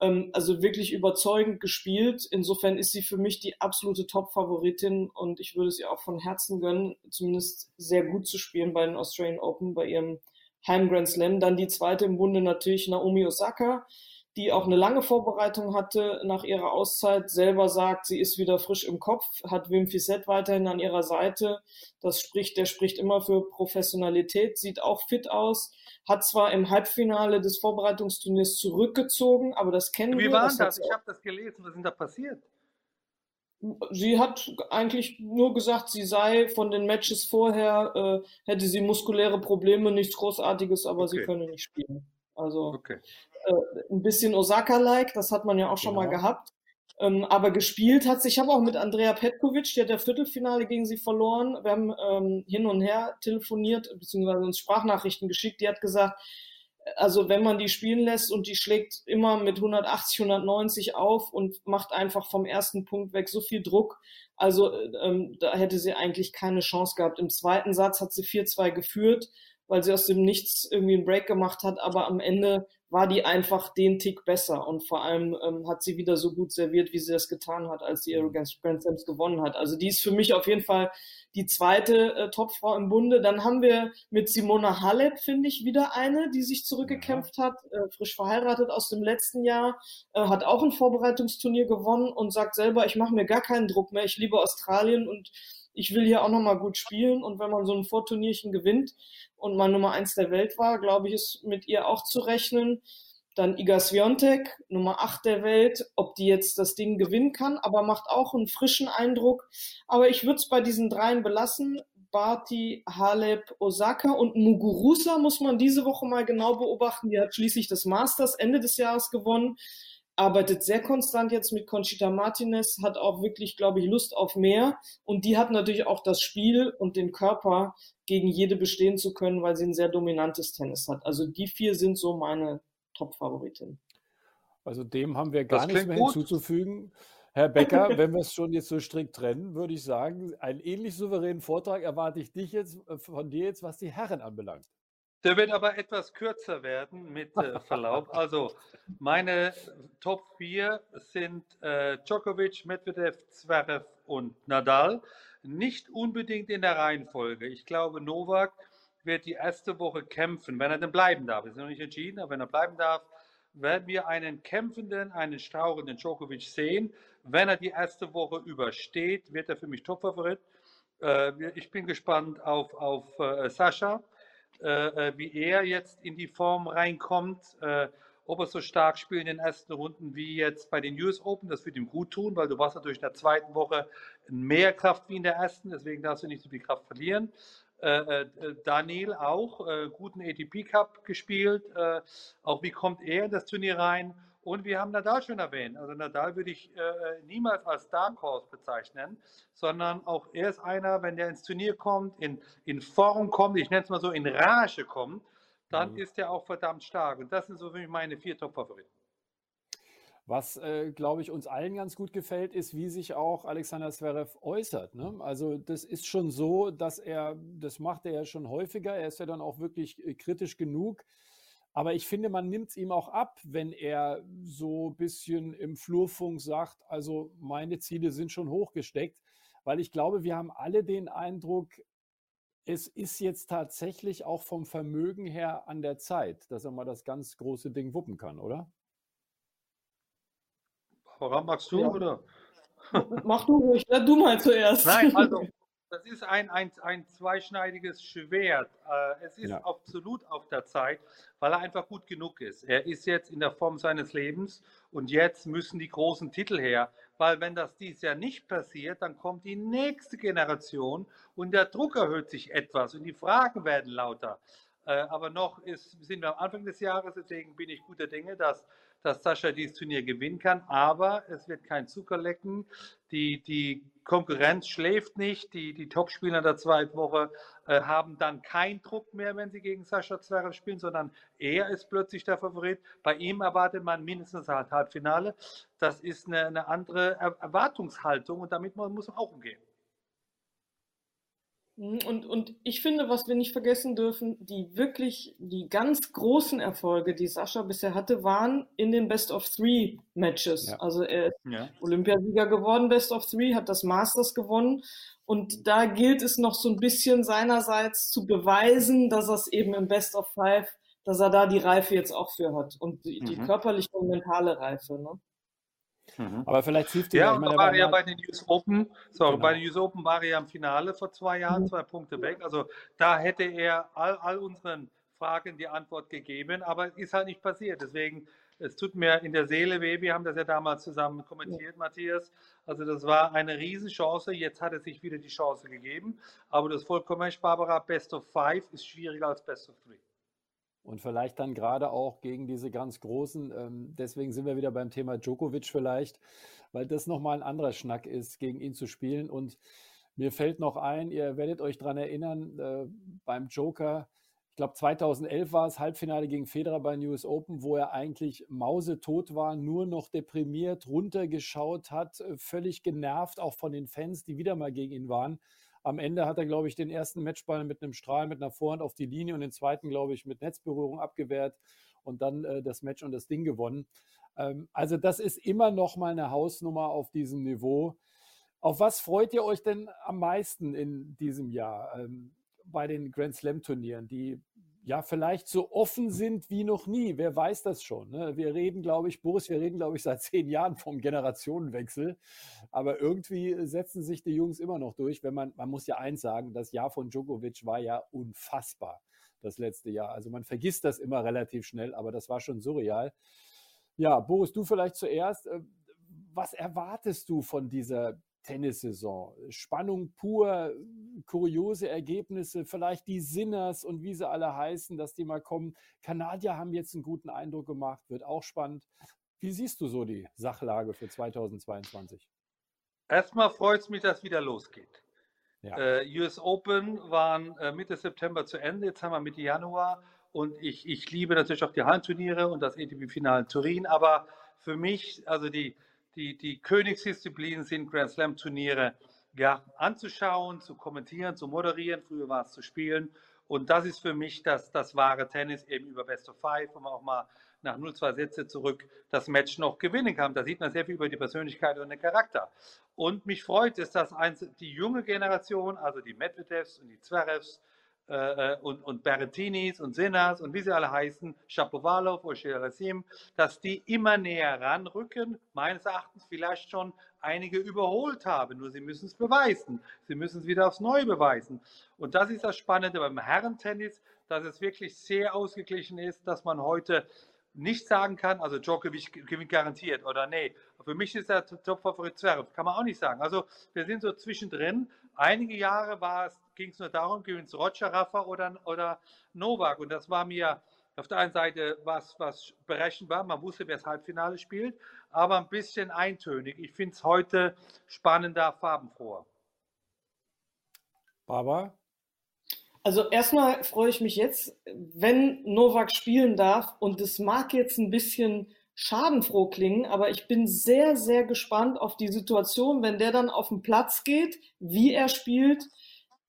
Ähm, also wirklich überzeugend gespielt. Insofern ist sie für mich die absolute Top-Favoritin und ich würde es ihr auch von Herzen gönnen, zumindest sehr gut zu spielen bei den Australian Open, bei ihrem Heim Grand Slam. Dann die zweite im Bunde natürlich Naomi Osaka, die auch eine lange Vorbereitung hatte nach ihrer Auszeit, selber sagt, sie ist wieder frisch im Kopf, hat Wim Fissett weiterhin an ihrer Seite. Das spricht, der spricht immer für Professionalität, sieht auch fit aus, hat zwar im Halbfinale des Vorbereitungsturniers zurückgezogen, aber das kennen Wie wir. war das das? sie Ich habe das gelesen. Was ist da passiert? Sie hat eigentlich nur gesagt, sie sei von den Matches vorher, äh, hätte sie muskuläre Probleme, nichts Großartiges, aber sie Okay. könne nicht spielen. Also Okay. ein bisschen Osaka-like, das hat man ja auch schon mal Genau. gehabt. Ähm, aber gespielt hat sie, ich habe auch mit Andrea Petkovic, die hat der Viertelfinale gegen sie verloren. Wir haben ähm, hin und her telefoniert, beziehungsweise uns Sprachnachrichten geschickt. Die hat gesagt, also wenn man die spielen lässt und die schlägt immer mit 180, 190 auf und macht einfach vom ersten Punkt weg so viel Druck, also ähm, da hätte sie eigentlich keine Chance gehabt. Im zweiten Satz hat sie 4-2 geführt, weil sie aus dem Nichts irgendwie einen Break gemacht hat, aber am Ende war die einfach den Tick besser und vor allem ähm, hat sie wieder so gut serviert, wie sie das getan hat, als sie ihre Grand Slams gewonnen hat. Also die ist für mich auf jeden Fall die zweite äh, Topfrau im Bunde. Dann haben wir mit Simona Halep, finde ich, wieder eine, die sich zurückgekämpft hat, äh, frisch verheiratet aus dem letzten Jahr, äh, hat auch ein Vorbereitungsturnier gewonnen und sagt selber, ich mache mir gar keinen Druck mehr, ich liebe Australien und ich will hier auch nochmal gut spielen. Und wenn man so ein Vorturnierchen gewinnt und man Nummer eins der Welt war, glaube ich, ist mit ihr auch zu rechnen. Dann Iga Swiatek, Nummer 8 der Welt, ob die jetzt das Ding gewinnen kann, aber macht auch einen frischen Eindruck. Aber ich würde es bei diesen dreien belassen. Barty, Halep, Osaka und Muguruza muss man diese Woche mal genau beobachten. Die hat schließlich das Masters Ende des Jahres gewonnen, arbeitet sehr konstant jetzt mit Conchita Martinez, hat auch wirklich, glaube ich, Lust auf mehr. Und die hat natürlich auch das Spiel und den Körper, gegen jede bestehen zu können, weil sie ein sehr dominantes Tennis hat. Also die vier sind so meine Top-Favoritin. Also dem haben wir gar nichts mehr gut. hinzuzufügen. Herr Becker, [LAUGHS] wenn wir es schon jetzt so strikt trennen, würde ich sagen, einen ähnlich souveränen Vortrag erwarte ich dich jetzt äh, von dir jetzt, was die Herren anbelangt. Der wird aber etwas kürzer werden, mit äh, Verlaub. [LAUGHS] Also, meine Top 4 sind äh, Djokovic, Medvedev, Zverev und Nadal. Nicht unbedingt in der Reihenfolge. Ich glaube, Novak wird die erste Woche kämpfen, wenn er denn bleiben darf. Das ist noch nicht entschieden, aber wenn er bleiben darf, werden wir einen kämpfenden, einen strauchenden Djokovic sehen. Wenn er die erste Woche übersteht, wird er für mich Topfavorit. Äh, ich bin gespannt auf, auf äh, Sascha. Äh, äh, wie er jetzt in die Form reinkommt. Äh, ob er so stark spielt in den ersten Runden wie jetzt bei den US Open, das wird ihm gut tun, weil du warst natürlich in der zweiten Woche mehr Kraft wie in der ersten, deswegen darfst du nicht so viel Kraft verlieren. Äh, äh, Daniel auch, äh, guten ATP Cup gespielt. Auch wie kommt er in das Turnier rein? Und wir haben Nadal schon erwähnt. Also Nadal würde ich äh, niemals als Dark Horse bezeichnen, sondern auch er ist einer, wenn der ins Turnier kommt, in, in Form kommt, ich nenne es mal so, in Rage kommt, dann mhm. ist er auch verdammt stark. Und das sind so für mich meine vier Top-Favoriten. Was, äh, glaube ich, uns allen ganz gut gefällt, ist, wie sich auch Alexander Zverev äußert. Ne? Also das ist schon so, dass er, das macht er ja schon häufiger, er ist ja dann auch wirklich äh, kritisch genug, aber ich finde, man nimmt es ihm auch ab, wenn er so ein bisschen im Flurfunk sagt, also meine Ziele sind schon hochgesteckt, weil ich glaube, wir haben alle den Eindruck, es ist jetzt tatsächlich auch vom Vermögen her an der Zeit, dass er mal das ganz große Ding wuppen kann, oder? Woran magst du, ja. oder? Mach du ruhig, du mal [LAUGHS] zuerst. Nein, also das ist ein, ein, ein zweischneidiges Schwert. Äh, es ist ja. absolut auf der Zeit, weil er einfach gut genug ist. Er ist jetzt in der Form seines Lebens und jetzt müssen die großen Titel her. Weil wenn das dies Jahr nicht passiert, dann kommt die nächste Generation und der Druck erhöht sich etwas und die Fragen werden lauter. Äh, aber noch ist, sind wir am Anfang des Jahres, deswegen bin ich guter Dinge, dass dass Sascha dieses Turnier gewinnen kann. Aber es wird kein Zucker lecken. Die, die Konkurrenz schläft nicht. Die, die Topspieler der zweiten Woche äh, haben dann keinen Druck mehr, wenn sie gegen Sascha Zverev spielen, sondern er ist plötzlich der Favorit. Bei ihm erwartet man mindestens ein Halbfinale. Das ist eine, eine andere Erwartungshaltung und damit muss man auch umgehen. Mhm, und, und ich finde, was wir nicht vergessen dürfen, die wirklich, die ganz großen Erfolge, die Sascha bisher hatte, waren in den Best of Three Matches. Ja. Also er ist ja. Olympiasieger geworden, Best of Three, hat das Masters gewonnen. Und da gilt es noch so ein bisschen seinerseits zu beweisen, dass er es eben im Best of Five, dass er da die Reife jetzt auch für hat. Und die, die mhm. körperliche und mentale Reife. Ne? Mhm. Aber vielleicht hilft dir ja, meine, war ja bei den US Open, so, genau. bei den US Open war er ja im Finale vor zwei Jahren, mhm. zwei Punkte weg. Also da hätte er all, all unseren Fragen die Antwort gegeben, aber es ist halt nicht passiert. Deswegen, es tut mir in der Seele weh. Wir haben das ja damals zusammen kommentiert, ja. Matthias. Also das war eine Riesenchance. Jetzt hat es sich wieder die Chance gegeben. Aber das vollkommen recht, Barbara, Best of Five ist schwieriger als Best of Three. Und vielleicht dann gerade auch gegen diese ganz Großen. Ähm, deswegen sind wir wieder beim Thema Djokovic vielleicht, weil das nochmal ein anderer Schnack ist, gegen ihn zu spielen. Und mir fällt noch ein, ihr werdet euch daran erinnern, äh, beim Joker, ich glaube 2011 war es Halbfinale gegen Federer bei News Open, wo er eigentlich mausetot war, nur noch deprimiert, runtergeschaut hat, äh, völlig genervt, auch von den Fans, die wieder mal gegen ihn waren. Am Ende hat er, glaube ich, den ersten Matchball mit einem Strahl, mit einer Vorhand auf die Linie und den zweiten, glaube ich, mit Netzberührung abgewehrt und dann äh, das Match und das Ding gewonnen. Ähm, also das ist immer noch mal eine Hausnummer auf diesem Niveau. Auf was freut ihr euch denn am meisten in diesem Jahr ähm, bei den Grand Slam Turnieren, die ja vielleicht so offen sind wie noch nie. Wer weiß das schon? Ne? Wir reden, glaube ich, Boris, wir reden, glaube ich, seit [LAUGHS] zehn Jahren vom Generationenwechsel. Aber irgendwie setzen sich die Jungs immer noch durch. Wenn man, man muss ja eins sagen, das Jahr von Djokovic war ja unfassbar, das letzte Jahr. Also man vergisst das immer relativ schnell, aber das war schon surreal. Ja, Boris, du vielleicht zuerst. Äh, was erwartest du von dieser Tennissaison. Spannung pur, kuriose Ergebnisse, vielleicht die Sinners und wie sie alle heißen, dass die mal kommen. Kanadier haben jetzt einen guten Eindruck gemacht, wird auch spannend. Wie siehst du so die Sachlage für 2022? Erstmal freut es mich, dass wieder losgeht. Ja. Äh, US Open waren äh, Mitte September zu Ende, jetzt haben wir Mitte Januar und ich, ich liebe natürlich auch die Hallenturniere und das ATP-Final in Turin, aber für mich, also die, die, die Königsdisziplinen sind Grand Slam Turniere ja, anzuschauen, zu kommentieren, zu moderieren. Früher war es zu spielen. Und das ist für mich das, das wahre Tennis eben über Best of Five, wo man auch mal nach 0-2 Sätze zurück das Match noch gewinnen kann. Da sieht man sehr viel über die Persönlichkeit und den Charakter. Und mich freut es, dass die junge Generation, also die Medvedevs und die Zverevs, äh, und, und Berrettinis und Sinas und wie sie alle heißen, Shapovalov, Oshirasim, dass die immer näher ranrücken, meines Erachtens vielleicht schon einige überholt haben, nur sie müssen es beweisen. Sie müssen es wieder aufs Neue beweisen. Und das ist das Spannende beim Herrentennis, dass es wirklich sehr ausgeglichen ist, dass man heute nicht sagen kann, also Djokovic gewinnt garantiert oder nee. Für mich ist er Top-Favorit Zverev, kann man auch nicht sagen. Also wir sind so zwischendrin. Einige Jahre ging es nur darum, gewinnt Roger, Rafa oder, oder Novak. Und das war mir auf der einen Seite was, was berechenbar. Man wusste, wer das Halbfinale spielt, aber ein bisschen eintönig. Ich finde es heute spannender, farbenfroher. Barbara? Also erstmal freue ich mich jetzt, wenn Novak spielen darf und es mag jetzt ein bisschen schadenfroh klingen, aber ich bin sehr, sehr gespannt auf die Situation, wenn der dann auf den Platz geht, wie er spielt,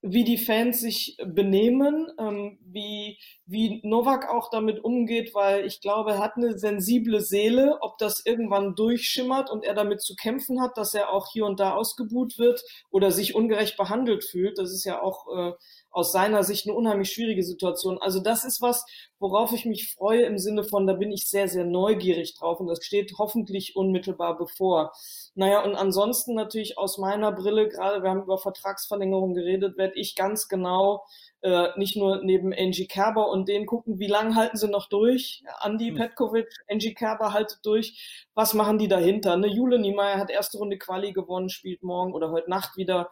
wie die Fans sich benehmen, ähm, wie, wie Novak auch damit umgeht, weil ich glaube, er hat eine sensible Seele, ob das irgendwann durchschimmert und er damit zu kämpfen hat, dass er auch hier und da ausgebuht wird oder sich ungerecht behandelt fühlt. Das ist ja auch äh, aus seiner Sicht eine unheimlich schwierige Situation. Also das ist was, worauf ich mich freue im Sinne von, da bin ich sehr, sehr neugierig drauf und das steht hoffentlich unmittelbar bevor. Naja, und ansonsten natürlich aus meiner Brille, gerade wir haben über Vertragsverlängerung geredet, werde ich ganz genau äh, nicht nur neben Angie Kerber und denen gucken, wie lange halten sie noch durch. Andy hm. Petkovic, Angie Kerber haltet durch. Was machen die dahinter? Ne, Jule Niemeyer hat erste Runde Quali gewonnen, spielt morgen oder heute Nacht wieder.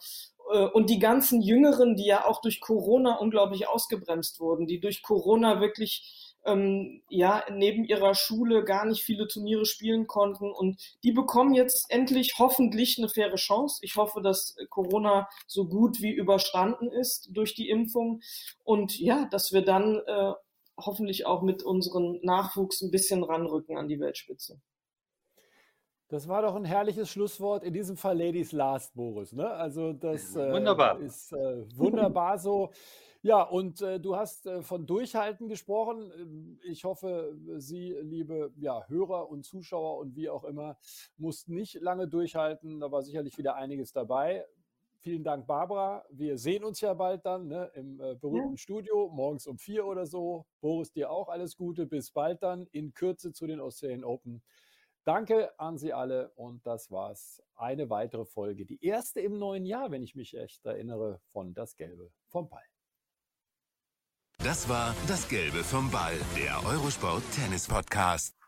Äh, und die ganzen Jüngeren, die ja auch durch Corona unglaublich ausgebremst wurden, die durch Corona wirklich ähm, ja neben ihrer Schule gar nicht viele Turniere spielen konnten und die bekommen jetzt endlich hoffentlich eine faire Chance. Ich hoffe, dass Corona so gut wie überstanden ist durch die Impfung und ja, dass wir dann äh, hoffentlich auch mit unserem Nachwuchs ein bisschen ranrücken an die Weltspitze. Das war doch ein herrliches Schlusswort. In diesem Fall Ladies Last, Boris. Ne? Also das äh, wunderbar. ist äh, wunderbar so. Ja, und äh, du hast äh, von Durchhalten gesprochen. Ähm, ich hoffe, Sie, liebe ja, Hörer und Zuschauer und wie auch immer, mussten nicht lange durchhalten. Da war sicherlich wieder einiges dabei. Vielen Dank, Barbara. Wir sehen uns ja bald dann ne, im äh, berühmten ja. Studio, morgens um vier oder so. Boris, dir auch alles Gute. Bis bald dann in Kürze zu den Australian Open. Danke an Sie alle und das war's. Eine weitere Folge, die erste im neuen Jahr, wenn ich mich echt erinnere, von Das Gelbe vom Ball. Das war Das Gelbe vom Ball, der Eurosport Tennis Podcast.